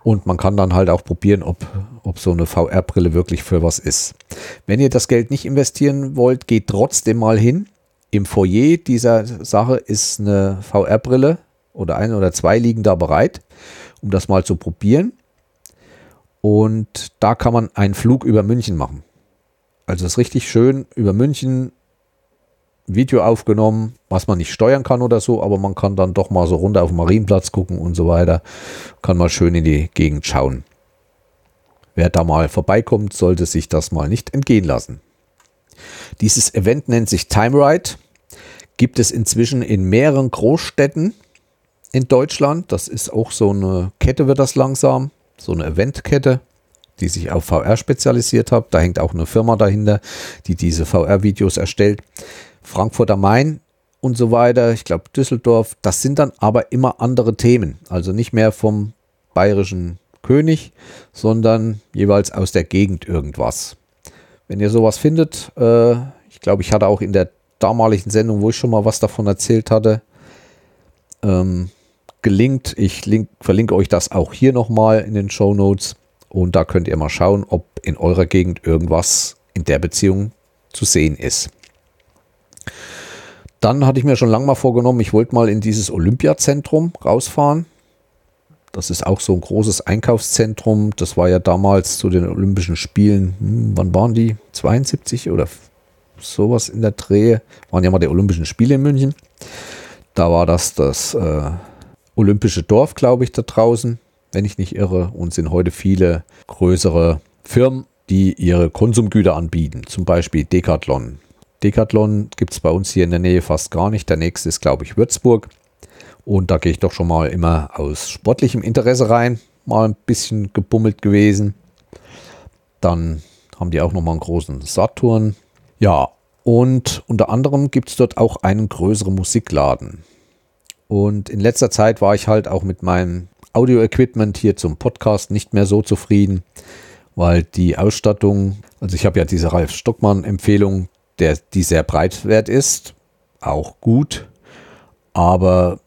Und man kann dann halt auch probieren, ob, ob so eine VR-Brille wirklich für was ist. Wenn ihr das Geld nicht investieren wollt, geht trotzdem mal hin. Im Foyer dieser Sache ist eine VR-Brille oder eine oder zwei liegen da bereit, um das mal zu probieren. Und da kann man einen Flug über München machen. Also das ist richtig schön über München Video aufgenommen, was man nicht steuern kann oder so, aber man kann dann doch mal so runter auf den Marienplatz gucken und so weiter. Kann mal schön in die Gegend schauen. wer da mal vorbeikommt, sollte sich das mal nicht entgehen lassen. Dieses Event nennt sich Time Ride, gibt es inzwischen in mehreren Großstädten in Deutschland. Das ist auch so eine Kette, wird das langsam, so eine Eventkette, die sich auf VR spezialisiert hat. Da hängt auch eine Firma dahinter, die diese VR-Videos erstellt. Frankfurt am Main und so weiter, ich glaube Düsseldorf, das sind dann aber immer andere Themen. Also nicht mehr vom bayerischen König, sondern jeweils aus der Gegend irgendwas. Wenn ihr sowas findet, äh, ich glaube, ich hatte auch in der damaligen Sendung, wo ich schon mal was davon erzählt hatte, ähm, gelingt. Ich link, verlinke euch das auch hier nochmal in den Show Notes und da könnt ihr mal schauen, ob in eurer Gegend irgendwas in der Beziehung zu sehen ist. Dann hatte ich mir schon lange mal vorgenommen, ich wollte mal in dieses Olympiazentrum rausfahren. Das ist auch so ein großes Einkaufszentrum. Das war ja damals zu den Olympischen Spielen, hm, wann waren die? 72 oder sowas in der Drehe. Waren ja mal die Olympischen Spiele in München. Da war das das äh, Olympische Dorf, glaube ich, da draußen, wenn ich nicht irre. Und sind heute viele größere Firmen, die ihre Konsumgüter anbieten. Zum Beispiel Decathlon. Decathlon gibt es bei uns hier in der Nähe fast gar nicht. Der nächste ist, glaube ich, Würzburg. Und da gehe ich doch schon mal immer aus sportlichem Interesse rein. Mal ein bisschen gebummelt gewesen. Dann haben die auch noch mal einen großen Saturn. Ja, und unter anderem gibt es dort auch einen größeren Musikladen. Und in letzter Zeit war ich halt auch mit meinem Audio-Equipment hier zum Podcast nicht mehr so zufrieden, weil die Ausstattung, also ich habe ja diese Ralf Stockmann-Empfehlung, der, die sehr breitwert ist, auch gut, aber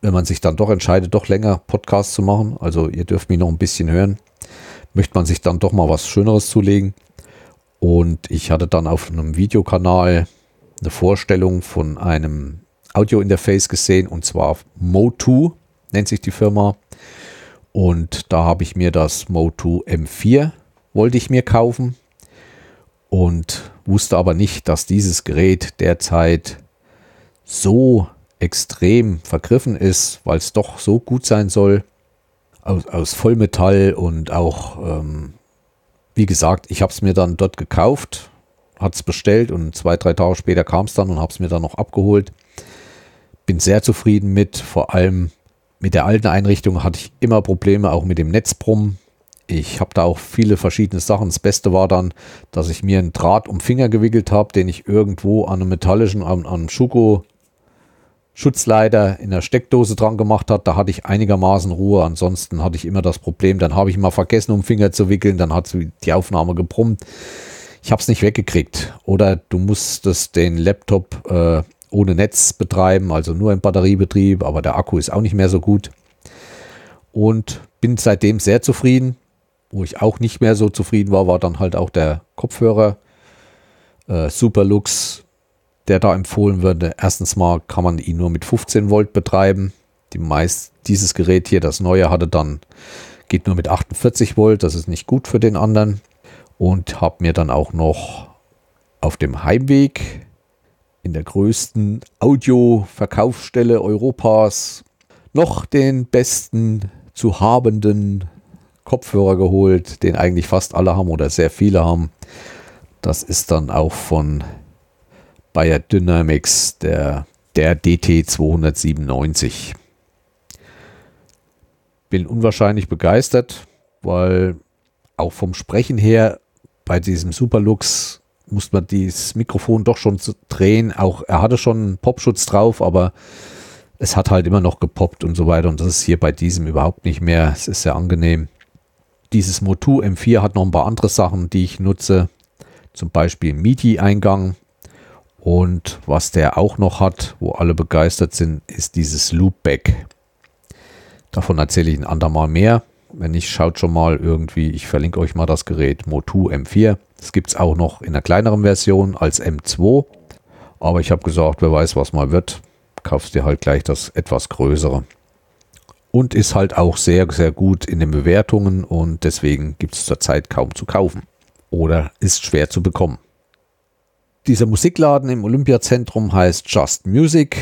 wenn man sich dann doch entscheidet, doch länger Podcast zu machen, also ihr dürft mich noch ein bisschen hören, möchte man sich dann doch mal was Schöneres zulegen. Und ich hatte dann auf einem Videokanal eine Vorstellung von einem Audio-Interface gesehen und zwar Mo2 nennt sich die Firma. Und da habe ich mir das Mo2 M4 wollte ich mir kaufen und wusste aber nicht, dass dieses Gerät derzeit so extrem vergriffen ist, weil es doch so gut sein soll, aus, aus Vollmetall und auch, ähm, wie gesagt, ich habe es mir dann dort gekauft, hat es bestellt und zwei, drei Tage später kam es dann und habe es mir dann noch abgeholt. Bin sehr zufrieden mit, vor allem mit der alten Einrichtung hatte ich immer Probleme, auch mit dem Netzbrummen. Ich habe da auch viele verschiedene Sachen. Das Beste war dann, dass ich mir einen Draht um Finger gewickelt habe, den ich irgendwo an einem metallischen, an, an Schuko Schutzleiter in der Steckdose dran gemacht hat, da hatte ich einigermaßen Ruhe. Ansonsten hatte ich immer das Problem, dann habe ich mal vergessen, um Finger zu wickeln, dann hat die Aufnahme gebrummt. Ich habe es nicht weggekriegt. Oder du musstest den Laptop äh, ohne Netz betreiben, also nur im Batteriebetrieb, aber der Akku ist auch nicht mehr so gut. Und bin seitdem sehr zufrieden. Wo ich auch nicht mehr so zufrieden war, war dann halt auch der Kopfhörer. Äh, Superlux der da empfohlen würde. Erstens mal kann man ihn nur mit 15 Volt betreiben. Die meist, dieses Gerät hier, das neue, hatte dann, geht nur mit 48 Volt. Das ist nicht gut für den anderen. Und habe mir dann auch noch auf dem Heimweg in der größten Audio-Verkaufsstelle Europas noch den besten zu habenden Kopfhörer geholt, den eigentlich fast alle haben oder sehr viele haben. Das ist dann auch von Bayer Dynamics, der, der DT297. Bin unwahrscheinlich begeistert, weil auch vom Sprechen her bei diesem Superlux muss man dieses Mikrofon doch schon drehen. Auch er hatte schon einen Popschutz drauf, aber es hat halt immer noch gepoppt und so weiter. Und das ist hier bei diesem überhaupt nicht mehr. Es ist sehr angenehm. Dieses Motu M4 hat noch ein paar andere Sachen, die ich nutze. Zum Beispiel MIDI-Eingang. Und was der auch noch hat, wo alle begeistert sind, ist dieses Loopback. Davon erzähle ich ein andermal mehr. Wenn nicht, schaut schon mal irgendwie, ich verlinke euch mal das Gerät Motu M4. Das gibt es auch noch in einer kleineren Version als M2. Aber ich habe gesagt, wer weiß, was mal wird, kaufst dir halt gleich das etwas größere. Und ist halt auch sehr, sehr gut in den Bewertungen und deswegen gibt es zurzeit kaum zu kaufen. Oder ist schwer zu bekommen. Dieser Musikladen im Olympiazentrum heißt Just Music.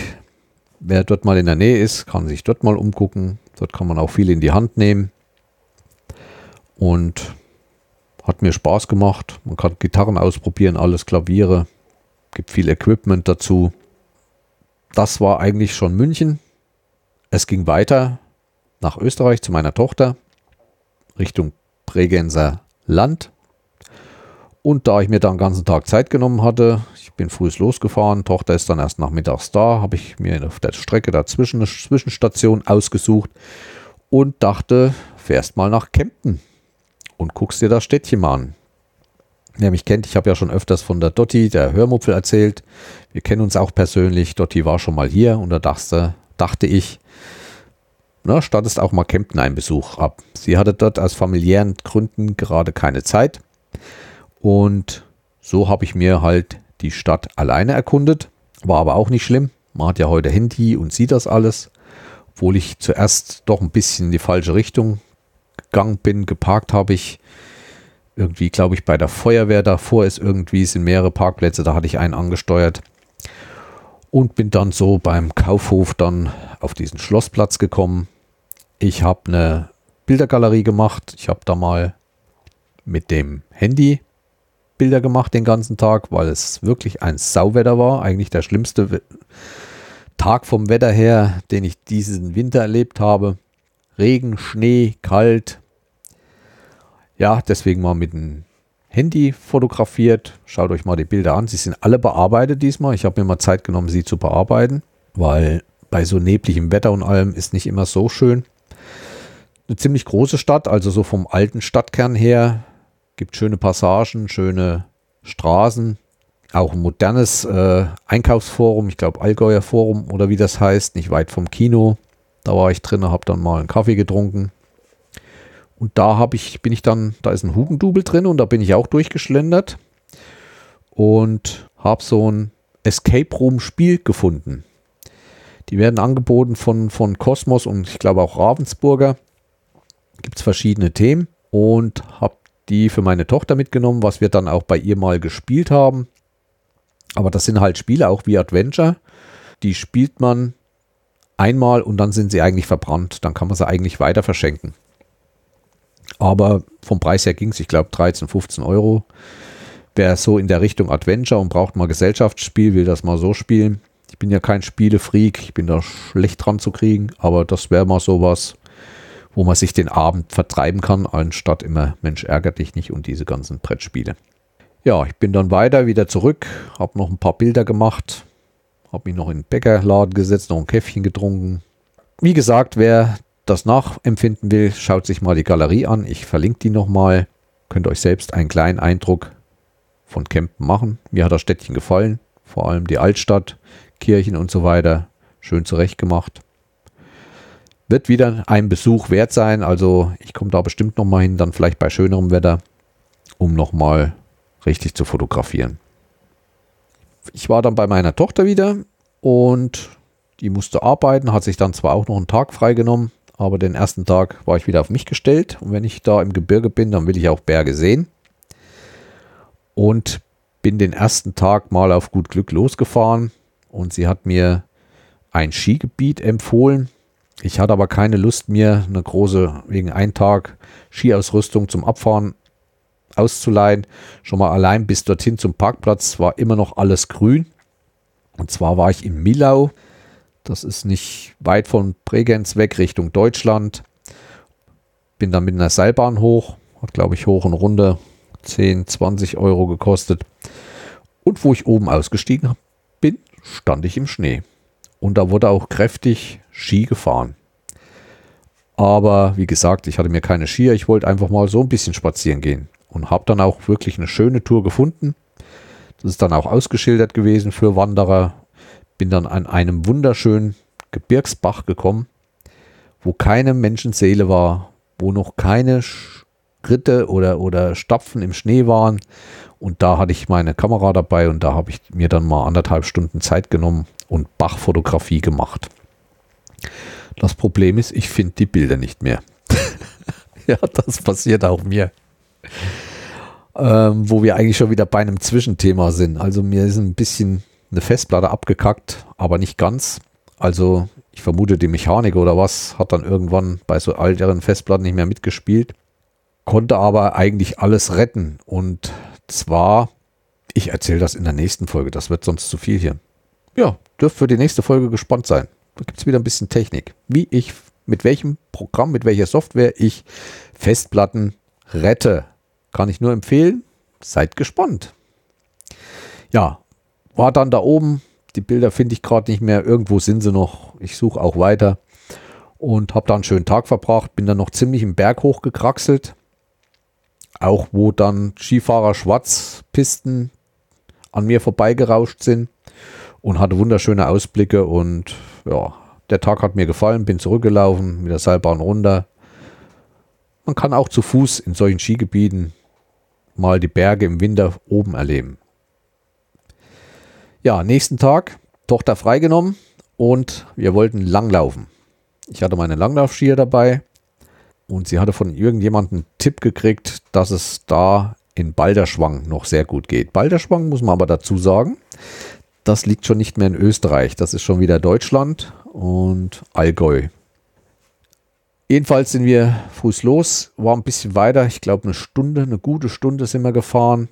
Wer dort mal in der Nähe ist, kann sich dort mal umgucken. Dort kann man auch viel in die Hand nehmen. und hat mir Spaß gemacht. Man kann Gitarren ausprobieren, alles Klaviere, gibt viel Equipment dazu. Das war eigentlich schon München. Es ging weiter nach Österreich zu meiner Tochter, Richtung Bregenzer Land. Und da ich mir da den ganzen Tag Zeit genommen hatte, ich bin früh losgefahren, Tochter ist dann erst nachmittags da, habe ich mir auf der Strecke dazwischen eine Zwischenstation ausgesucht und dachte, fährst mal nach Kempten und guckst dir das Städtchen mal an. Wer mich kennt, ich habe ja schon öfters von der Dotti, der Hörmupfel, erzählt. Wir kennen uns auch persönlich. Dotti war schon mal hier und da dachte, dachte ich, na, stattest auch mal Kempten einen Besuch ab. Sie hatte dort aus familiären Gründen gerade keine Zeit und so habe ich mir halt die Stadt alleine erkundet. War aber auch nicht schlimm. Man hat ja heute Handy und sieht das alles. Obwohl ich zuerst doch ein bisschen in die falsche Richtung gegangen bin. Geparkt habe ich irgendwie, glaube ich, bei der Feuerwehr davor ist irgendwie, sind mehrere Parkplätze, da hatte ich einen angesteuert. Und bin dann so beim Kaufhof dann auf diesen Schlossplatz gekommen. Ich habe eine Bildergalerie gemacht. Ich habe da mal mit dem Handy Bilder gemacht den ganzen Tag, weil es wirklich ein Sauwetter war. Eigentlich der schlimmste Tag vom Wetter her, den ich diesen Winter erlebt habe. Regen, Schnee, kalt. Ja, deswegen mal mit dem Handy fotografiert. Schaut euch mal die Bilder an. Sie sind alle bearbeitet diesmal. Ich habe mir mal Zeit genommen, sie zu bearbeiten, weil bei so nebligem Wetter und allem ist nicht immer so schön. Eine ziemlich große Stadt, also so vom alten Stadtkern her Gibt schöne Passagen, schöne Straßen, auch ein modernes äh, Einkaufsforum, ich glaube Allgäuer Forum oder wie das heißt, nicht weit vom Kino. Da war ich drin, habe dann mal einen Kaffee getrunken. Und da habe ich, bin ich dann, da ist ein Hugendubel drin und da bin ich auch durchgeschlendert und habe so ein Escape Room Spiel gefunden. Die werden angeboten von, von Cosmos und ich glaube auch Ravensburger. Gibt es verschiedene Themen und habe die für meine Tochter mitgenommen, was wir dann auch bei ihr mal gespielt haben. Aber das sind halt Spiele auch wie Adventure. Die spielt man einmal und dann sind sie eigentlich verbrannt. Dann kann man sie eigentlich weiter verschenken. Aber vom Preis her ging es, ich glaube, 13, 15 Euro. Wer so in der Richtung Adventure und braucht mal Gesellschaftsspiel, will das mal so spielen. Ich bin ja kein Spielefreak, ich bin da schlecht dran zu kriegen, aber das wäre mal sowas, wo man sich den Abend vertreiben kann, anstatt immer Mensch ärgert dich nicht und diese ganzen Brettspiele. Ja, ich bin dann weiter wieder zurück, habe noch ein paar Bilder gemacht, habe mich noch in den Bäckerladen gesetzt, noch ein Käffchen getrunken. Wie gesagt, wer das nachempfinden will, schaut sich mal die Galerie an. Ich verlinke die nochmal. Könnt euch selbst einen kleinen Eindruck von Kempen machen. Mir hat das Städtchen gefallen, vor allem die Altstadt, Kirchen und so weiter. Schön zurechtgemacht. Wird wieder ein Besuch wert sein. Also ich komme da bestimmt nochmal hin, dann vielleicht bei schönerem Wetter, um nochmal richtig zu fotografieren. Ich war dann bei meiner Tochter wieder und die musste arbeiten, hat sich dann zwar auch noch einen Tag freigenommen, aber den ersten Tag war ich wieder auf mich gestellt. Und wenn ich da im Gebirge bin, dann will ich auch Berge sehen. Und bin den ersten Tag mal auf gut Glück losgefahren und sie hat mir ein Skigebiet empfohlen, ich hatte aber keine Lust, mir eine große, wegen ein Tag Skiausrüstung zum Abfahren auszuleihen. Schon mal allein bis dorthin zum Parkplatz war immer noch alles grün. Und zwar war ich in Milau. Das ist nicht weit von Bregenz weg Richtung Deutschland. Bin dann mit einer Seilbahn hoch. Hat, glaube ich, hoch und runter 10, 20 Euro gekostet. Und wo ich oben ausgestiegen bin, stand ich im Schnee. Und da wurde auch kräftig Ski gefahren. Aber wie gesagt, ich hatte mir keine Skier. Ich wollte einfach mal so ein bisschen spazieren gehen. Und habe dann auch wirklich eine schöne Tour gefunden. Das ist dann auch ausgeschildert gewesen für Wanderer. Bin dann an einem wunderschönen Gebirgsbach gekommen, wo keine Menschenseele war, wo noch keine Schritte oder, oder Stapfen im Schnee waren. Und da hatte ich meine Kamera dabei und da habe ich mir dann mal anderthalb Stunden Zeit genommen und Bachfotografie gemacht. Das Problem ist, ich finde die Bilder nicht mehr. ja, das passiert auch mir. Ähm, wo wir eigentlich schon wieder bei einem Zwischenthema sind. Also mir ist ein bisschen eine Festplatte abgekackt, aber nicht ganz. Also ich vermute, die Mechanik oder was hat dann irgendwann bei so älteren Festplatten nicht mehr mitgespielt. konnte aber eigentlich alles retten. Und zwar, ich erzähle das in der nächsten Folge, das wird sonst zu viel hier. Ja, dürft für die nächste Folge gespannt sein. Gibt es wieder ein bisschen Technik. Wie ich, mit welchem Programm, mit welcher Software ich Festplatten rette. Kann ich nur empfehlen. Seid gespannt. Ja, war dann da oben. Die Bilder finde ich gerade nicht mehr. Irgendwo sind sie noch. Ich suche auch weiter. Und habe da einen schönen Tag verbracht. Bin dann noch ziemlich im Berg hochgekraxelt. Auch wo dann Skifahrer Schwarzpisten an mir vorbeigerauscht sind. Und hatte wunderschöne Ausblicke. Und ja, der Tag hat mir gefallen. Bin zurückgelaufen mit der Seilbahn runter. Man kann auch zu Fuß in solchen Skigebieten mal die Berge im Winter oben erleben. Ja, nächsten Tag, Tochter freigenommen und wir wollten langlaufen. Ich hatte meine Langlaufskier dabei und sie hatte von irgendjemandem einen Tipp gekriegt, dass es da in Balderschwang noch sehr gut geht. Balderschwang muss man aber dazu sagen, das liegt schon nicht mehr in Österreich, das ist schon wieder Deutschland und Allgäu. Jedenfalls sind wir früh los, war ein bisschen weiter, ich glaube eine Stunde, eine gute Stunde sind wir gefahren.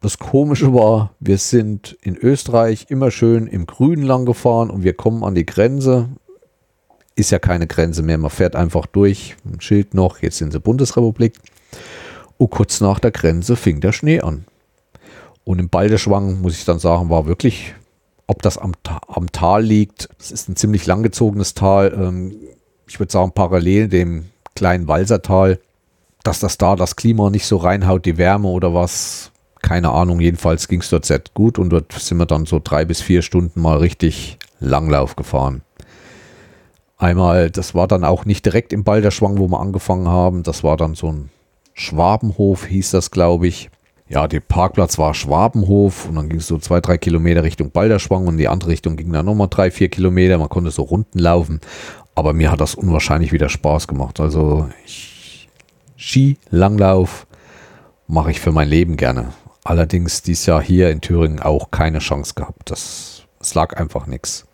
Das Komische war, wir sind in Österreich immer schön im Grünen lang gefahren und wir kommen an die Grenze. Ist ja keine Grenze mehr, man fährt einfach durch, ein Schild noch, jetzt sind sie Bundesrepublik. Und kurz nach der Grenze fing der Schnee an. Und im Balderschwang, muss ich dann sagen, war wirklich, ob das am, am Tal liegt, es ist ein ziemlich langgezogenes Tal, ähm, ich würde sagen parallel dem kleinen Walsertal, dass das da das Klima nicht so reinhaut, die Wärme oder was, keine Ahnung, jedenfalls ging es dort sehr gut und dort sind wir dann so drei bis vier Stunden mal richtig Langlauf gefahren. Einmal, das war dann auch nicht direkt im Balderschwang, wo wir angefangen haben, das war dann so ein Schwabenhof, hieß das, glaube ich. Ja, der Parkplatz war Schwabenhof und dann ging es so zwei, drei Kilometer Richtung Balderschwang und die andere Richtung ging dann nochmal drei, vier Kilometer. Man konnte so Runden laufen, aber mir hat das unwahrscheinlich wieder Spaß gemacht. Also Ski, Langlauf mache ich für mein Leben gerne. Allerdings dieses Jahr hier in Thüringen auch keine Chance gehabt. Das, es lag einfach nichts.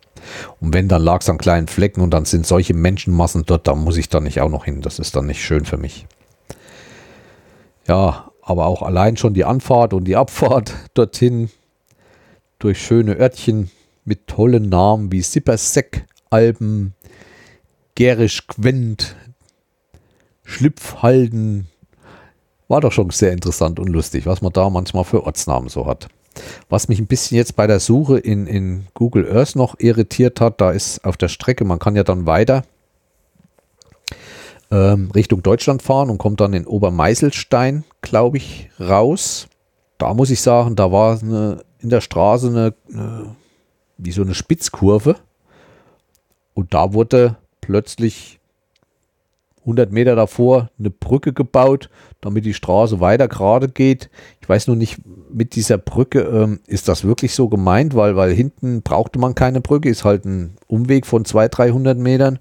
Und wenn, dann lag es an kleinen Flecken und dann sind solche Menschenmassen dort, da muss ich dann nicht auch noch hin. Das ist dann nicht schön für mich. Ja, aber auch allein schon die Anfahrt und die Abfahrt dorthin durch schöne Örtchen mit tollen Namen wie Sipperseck, Alpen, Gerisch Gwent, Schlüpfhalden, war doch schon sehr interessant und lustig, was man da manchmal für Ortsnamen so hat. Was mich ein bisschen jetzt bei der Suche in, in Google Earth noch irritiert hat, da ist auf der Strecke, man kann ja dann weiter ähm, Richtung Deutschland fahren und kommt dann in Obermeißelstein, glaube ich, raus. Da muss ich sagen, da war eine, in der Straße eine, eine, wie so eine Spitzkurve. Und da wurde plötzlich 100 Meter davor eine Brücke gebaut, damit die Straße weiter gerade geht. Ich weiß nur nicht, mit dieser Brücke ähm, ist das wirklich so gemeint, weil, weil hinten brauchte man keine Brücke, ist halt ein Umweg von 200, 300 Metern.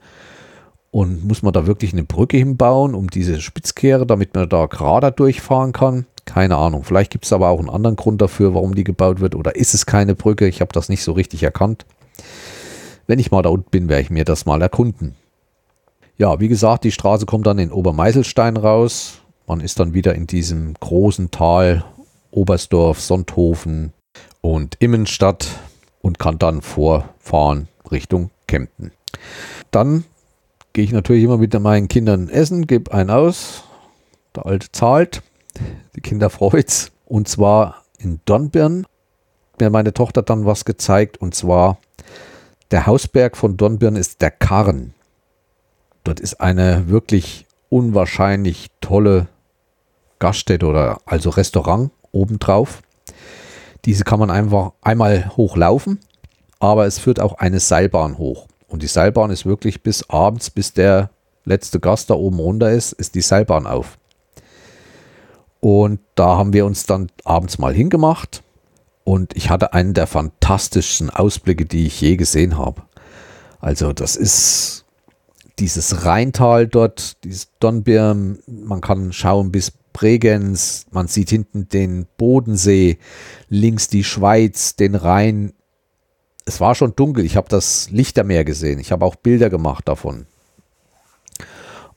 Und muss man da wirklich eine Brücke hinbauen, um diese Spitzkehre, damit man da gerade durchfahren kann? Keine Ahnung. Vielleicht gibt es aber auch einen anderen Grund dafür, warum die gebaut wird. Oder ist es keine Brücke? Ich habe das nicht so richtig erkannt. Wenn ich mal da unten bin, werde ich mir das mal erkunden. Ja, wie gesagt, die Straße kommt dann in Obermeißelstein raus. Man ist dann wieder in diesem großen Tal Oberstdorf, Sonthofen und Immenstadt und kann dann vorfahren Richtung Kempten. Dann gehe ich natürlich immer mit meinen Kindern essen, gebe einen aus. Der Alte zahlt, die Kinder freut's. Und zwar in Dornbirn. Mir meine Tochter dann was gezeigt und zwar der Hausberg von Dornbirn ist der Karren. Dort ist eine wirklich unwahrscheinlich tolle Gaststätte oder also Restaurant obendrauf. Diese kann man einfach einmal hochlaufen, aber es führt auch eine Seilbahn hoch. Und die Seilbahn ist wirklich bis abends, bis der letzte Gast da oben runter ist, ist die Seilbahn auf. Und da haben wir uns dann abends mal hingemacht und ich hatte einen der fantastischsten Ausblicke, die ich je gesehen habe. Also das ist dieses Rheintal dort, dieses Donbirn, man kann schauen bis Bregenz, man sieht hinten den Bodensee, links die Schweiz, den Rhein. Es war schon dunkel, ich habe das Lichtermeer gesehen, ich habe auch Bilder gemacht davon.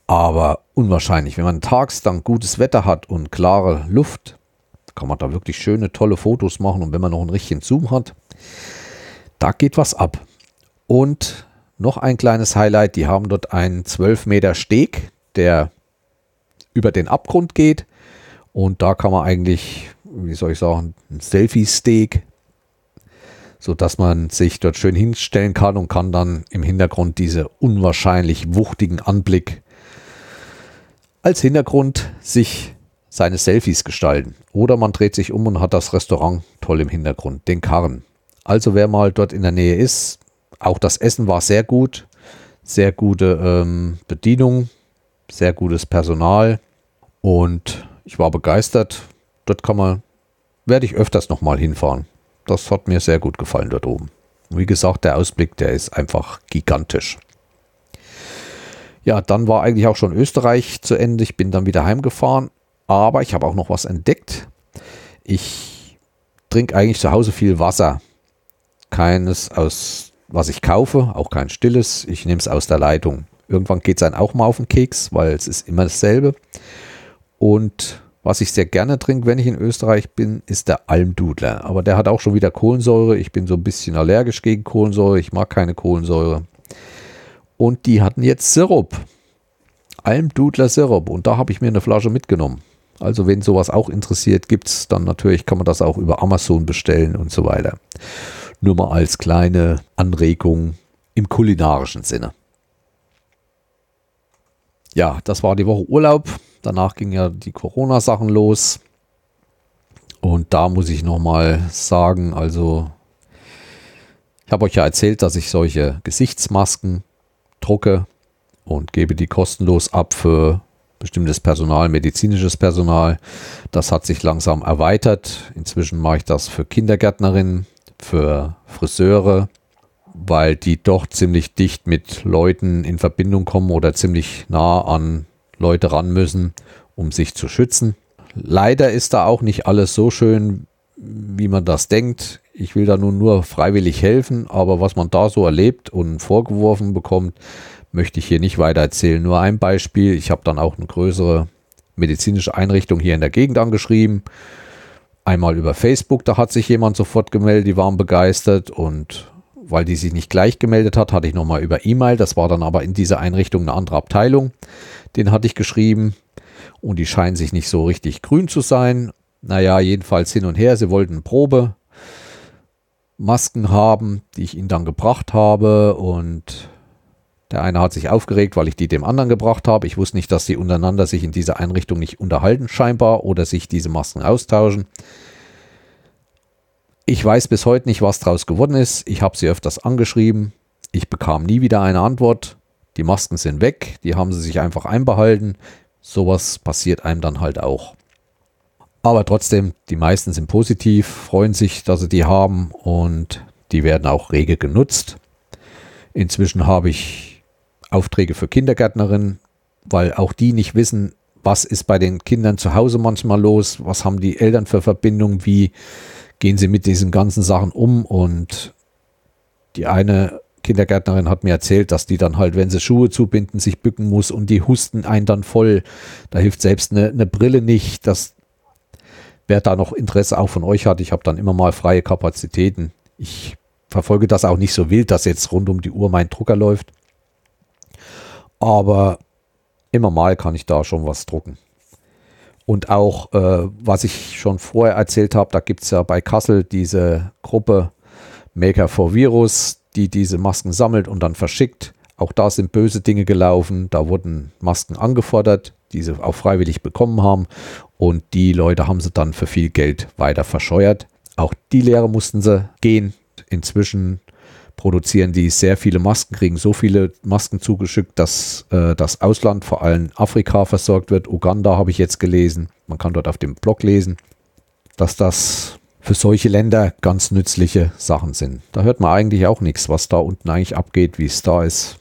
Aber unwahrscheinlich, wenn man tags dann gutes Wetter hat und klare Luft, kann man da wirklich schöne, tolle Fotos machen. Und wenn man noch einen richtigen Zoom hat, da geht was ab. Und noch ein kleines Highlight, die haben dort einen 12 Meter Steg, der über den Abgrund geht. Und da kann man eigentlich, wie soll ich sagen, ein Selfie-Steak, sodass man sich dort schön hinstellen kann und kann dann im Hintergrund diese unwahrscheinlich wuchtigen Anblick als Hintergrund sich seine Selfies gestalten. Oder man dreht sich um und hat das Restaurant toll im Hintergrund, den Karren. Also wer mal dort in der Nähe ist, auch das Essen war sehr gut, sehr gute ähm, Bedienung, sehr gutes Personal und ich war begeistert. Dort kann man, werde ich öfters nochmal hinfahren. Das hat mir sehr gut gefallen dort oben. Wie gesagt, der Ausblick, der ist einfach gigantisch. Ja, dann war eigentlich auch schon Österreich zu Ende. Ich bin dann wieder heimgefahren aber ich habe auch noch was entdeckt. Ich trinke eigentlich zu Hause viel Wasser. Keines aus, was ich kaufe, auch kein stilles. Ich nehme es aus der Leitung. Irgendwann geht es einem auch mal auf den Keks, weil es ist immer dasselbe. Und was ich sehr gerne trinke, wenn ich in Österreich bin, ist der Almdudler. Aber der hat auch schon wieder Kohlensäure. Ich bin so ein bisschen allergisch gegen Kohlensäure. Ich mag keine Kohlensäure. Und die hatten jetzt Sirup. Almdudler Sirup. Und da habe ich mir eine Flasche mitgenommen. Also wenn sowas auch interessiert, gibt es dann natürlich, kann man das auch über Amazon bestellen und so weiter. Nur mal als kleine Anregung im kulinarischen Sinne. Ja, das war die Woche Urlaub. Danach ging ja die Corona-Sachen los. Und da muss ich nochmal sagen, also ich habe euch ja erzählt, dass ich solche Gesichtsmasken drucke und gebe die kostenlos ab für bestimmtes Personal, medizinisches Personal. Das hat sich langsam erweitert. Inzwischen mache ich das für Kindergärtnerinnen, für Friseure, weil die doch ziemlich dicht mit Leuten in Verbindung kommen oder ziemlich nah an Leute ran müssen, um sich zu schützen. Leider ist da auch nicht alles so schön, wie man das denkt. Ich will da nun nur freiwillig helfen, aber was man da so erlebt und vorgeworfen bekommt, möchte ich hier nicht weiter erzählen. Nur ein Beispiel. Ich habe dann auch eine größere medizinische Einrichtung hier in der Gegend angeschrieben. Einmal über Facebook, da hat sich jemand sofort gemeldet, die waren begeistert und weil die sich nicht gleich gemeldet hat, hatte ich nochmal über E-Mail. Das war dann aber in dieser Einrichtung eine andere Abteilung. Den hatte ich geschrieben und die scheinen sich nicht so richtig grün zu sein. Naja, jedenfalls hin und her. Sie wollten Probe Masken haben, die ich ihnen dann gebracht habe und der eine hat sich aufgeregt, weil ich die dem anderen gebracht habe. Ich wusste nicht, dass sie untereinander sich in dieser Einrichtung nicht unterhalten scheinbar oder sich diese Masken austauschen. Ich weiß bis heute nicht, was daraus geworden ist. Ich habe sie öfters angeschrieben. Ich bekam nie wieder eine Antwort. Die Masken sind weg. Die haben sie sich einfach einbehalten. Sowas passiert einem dann halt auch. Aber trotzdem, die meisten sind positiv, freuen sich, dass sie die haben und die werden auch rege genutzt. Inzwischen habe ich Aufträge für Kindergärtnerinnen, weil auch die nicht wissen, was ist bei den Kindern zu Hause manchmal los, was haben die Eltern für Verbindungen, wie gehen sie mit diesen ganzen Sachen um und die eine Kindergärtnerin hat mir erzählt, dass die dann halt, wenn sie Schuhe zubinden, sich bücken muss und die husten einen dann voll. Da hilft selbst eine, eine Brille nicht. Das, wer da noch Interesse auch von euch hat, ich habe dann immer mal freie Kapazitäten. Ich verfolge das auch nicht so wild, dass jetzt rund um die Uhr mein Drucker läuft. Aber immer mal kann ich da schon was drucken. Und auch, äh, was ich schon vorher erzählt habe, da gibt es ja bei Kassel diese Gruppe Maker for Virus, die diese Masken sammelt und dann verschickt. Auch da sind böse Dinge gelaufen. Da wurden Masken angefordert, die sie auch freiwillig bekommen haben. Und die Leute haben sie dann für viel Geld weiter verscheuert. Auch die Lehre mussten sie gehen. Inzwischen produzieren die sehr viele Masken, kriegen so viele Masken zugeschickt, dass äh, das Ausland, vor allem Afrika, versorgt wird. Uganda habe ich jetzt gelesen. Man kann dort auf dem Blog lesen, dass das für solche Länder ganz nützliche Sachen sind. Da hört man eigentlich auch nichts, was da unten eigentlich abgeht, wie es da ist.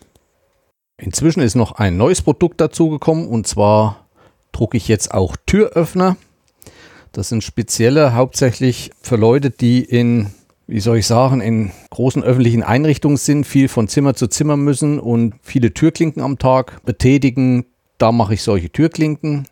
Inzwischen ist noch ein neues Produkt dazugekommen und zwar drucke ich jetzt auch Türöffner. Das sind spezielle hauptsächlich für Leute, die in wie soll ich sagen, in großen öffentlichen Einrichtungen sind, viel von Zimmer zu Zimmer müssen und viele Türklinken am Tag betätigen. Da mache ich solche Türklinken.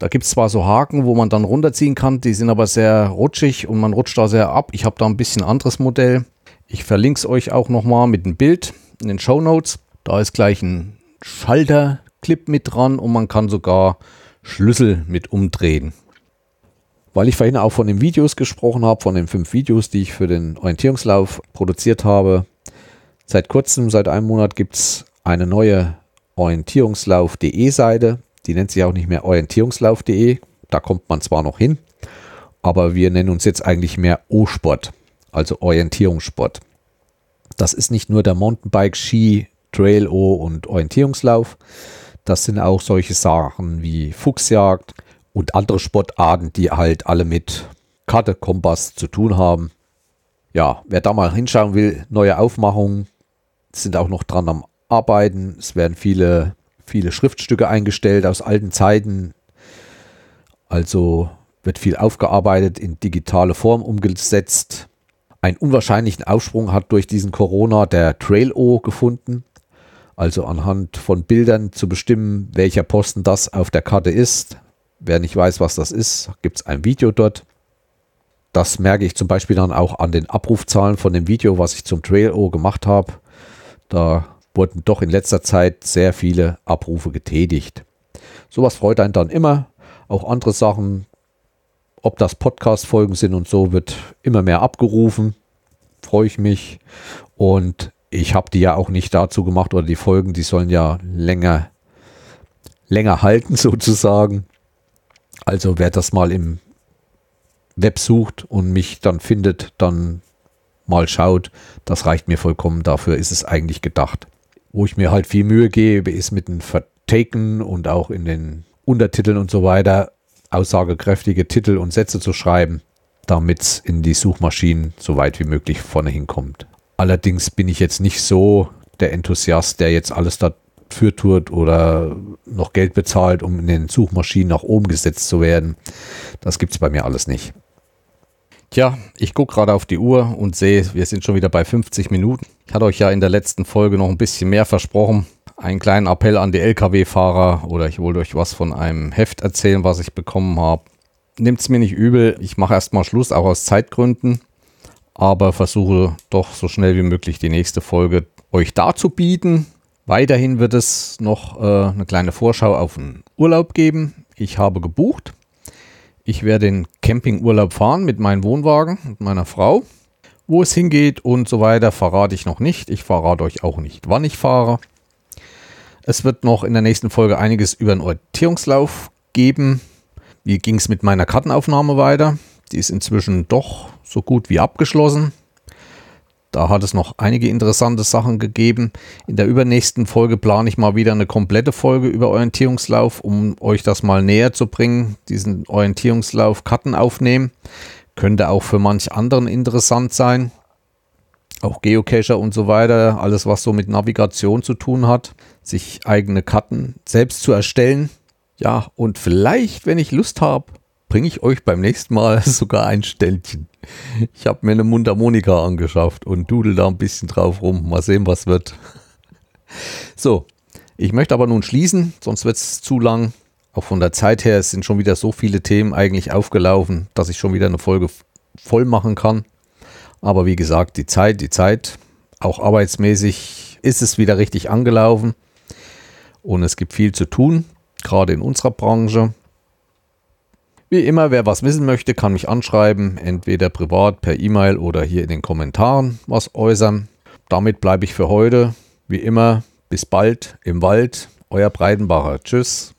Da gibt es zwar so Haken, wo man dann runterziehen kann, die sind aber sehr rutschig und man rutscht da sehr ab. Ich habe da ein bisschen anderes Modell. Ich verlinke es euch auch nochmal mit einem Bild in den Show Notes. Da ist gleich ein Schalterclip mit dran und man kann sogar Schlüssel mit umdrehen. Weil ich vorhin auch von den Videos gesprochen habe, von den fünf Videos, die ich für den Orientierungslauf produziert habe. Seit kurzem, seit einem Monat, gibt es eine neue Orientierungslauf.de Seite. Die nennt sich auch nicht mehr Orientierungslauf.de. Da kommt man zwar noch hin, aber wir nennen uns jetzt eigentlich mehr O-Sport, also Orientierungssport. Das ist nicht nur der Mountainbike, Ski, Trail O und Orientierungslauf. Das sind auch solche Sachen wie Fuchsjagd und andere Sportarten, die halt alle mit Karte, Kompass zu tun haben. Ja, wer da mal hinschauen will, neue Aufmachungen sind auch noch dran am Arbeiten. Es werden viele, viele Schriftstücke eingestellt aus alten Zeiten. Also wird viel aufgearbeitet, in digitale Form umgesetzt. Einen unwahrscheinlichen Aufsprung hat durch diesen Corona der Trail-O gefunden. Also anhand von Bildern zu bestimmen, welcher Posten das auf der Karte ist. Wer nicht weiß, was das ist, gibt es ein Video dort. Das merke ich zum Beispiel dann auch an den Abrufzahlen von dem Video, was ich zum Trail-O gemacht habe. Da wurden doch in letzter Zeit sehr viele Abrufe getätigt. Sowas freut einen dann immer. Auch andere Sachen, ob das Podcast-Folgen sind und so, wird immer mehr abgerufen. Freue ich mich. Und ich habe die ja auch nicht dazu gemacht oder die Folgen, die sollen ja länger, länger halten sozusagen. Also wer das mal im Web sucht und mich dann findet, dann mal schaut, das reicht mir vollkommen. Dafür ist es eigentlich gedacht. Wo ich mir halt viel Mühe gebe, ist mit den Vertaken und auch in den Untertiteln und so weiter aussagekräftige Titel und Sätze zu schreiben, damit es in die Suchmaschinen so weit wie möglich vorne hinkommt. Allerdings bin ich jetzt nicht so der Enthusiast, der jetzt alles dafür tut oder noch Geld bezahlt, um in den Suchmaschinen nach oben gesetzt zu werden. Das gibt es bei mir alles nicht. Tja, ich gucke gerade auf die Uhr und sehe, wir sind schon wieder bei 50 Minuten. Ich hatte euch ja in der letzten Folge noch ein bisschen mehr versprochen. Einen kleinen Appell an die Lkw-Fahrer oder ich wollte euch was von einem Heft erzählen, was ich bekommen habe. Nehmt es mir nicht übel, ich mache erstmal Schluss, auch aus Zeitgründen, aber versuche doch so schnell wie möglich die nächste Folge euch darzubieten. Weiterhin wird es noch äh, eine kleine Vorschau auf einen Urlaub geben. Ich habe gebucht ich werde den Campingurlaub fahren mit meinem Wohnwagen und meiner Frau. Wo es hingeht und so weiter, verrate ich noch nicht. Ich verrate euch auch nicht, wann ich fahre. Es wird noch in der nächsten Folge einiges über den Orientierungslauf geben. Wie ging es mit meiner Kartenaufnahme weiter? Die ist inzwischen doch so gut wie abgeschlossen. Da hat es noch einige interessante Sachen gegeben. In der übernächsten Folge plane ich mal wieder eine komplette Folge über Orientierungslauf, um euch das mal näher zu bringen. Diesen Orientierungslauf Karten aufnehmen. Könnte auch für manch anderen interessant sein. Auch Geocacher und so weiter. Alles, was so mit Navigation zu tun hat. Sich eigene Karten selbst zu erstellen. Ja, und vielleicht, wenn ich Lust habe, bringe ich euch beim nächsten Mal sogar ein Ständchen. Ich habe mir eine Mundharmonika angeschafft und dudel da ein bisschen drauf rum. Mal sehen, was wird. So, ich möchte aber nun schließen, sonst wird es zu lang. Auch von der Zeit her sind schon wieder so viele Themen eigentlich aufgelaufen, dass ich schon wieder eine Folge voll machen kann. Aber wie gesagt, die Zeit, die Zeit, auch arbeitsmäßig ist es wieder richtig angelaufen. Und es gibt viel zu tun, gerade in unserer Branche. Wie immer, wer was wissen möchte, kann mich anschreiben, entweder privat per E-Mail oder hier in den Kommentaren was äußern. Damit bleibe ich für heute. Wie immer, bis bald im Wald. Euer Breidenbacher. Tschüss.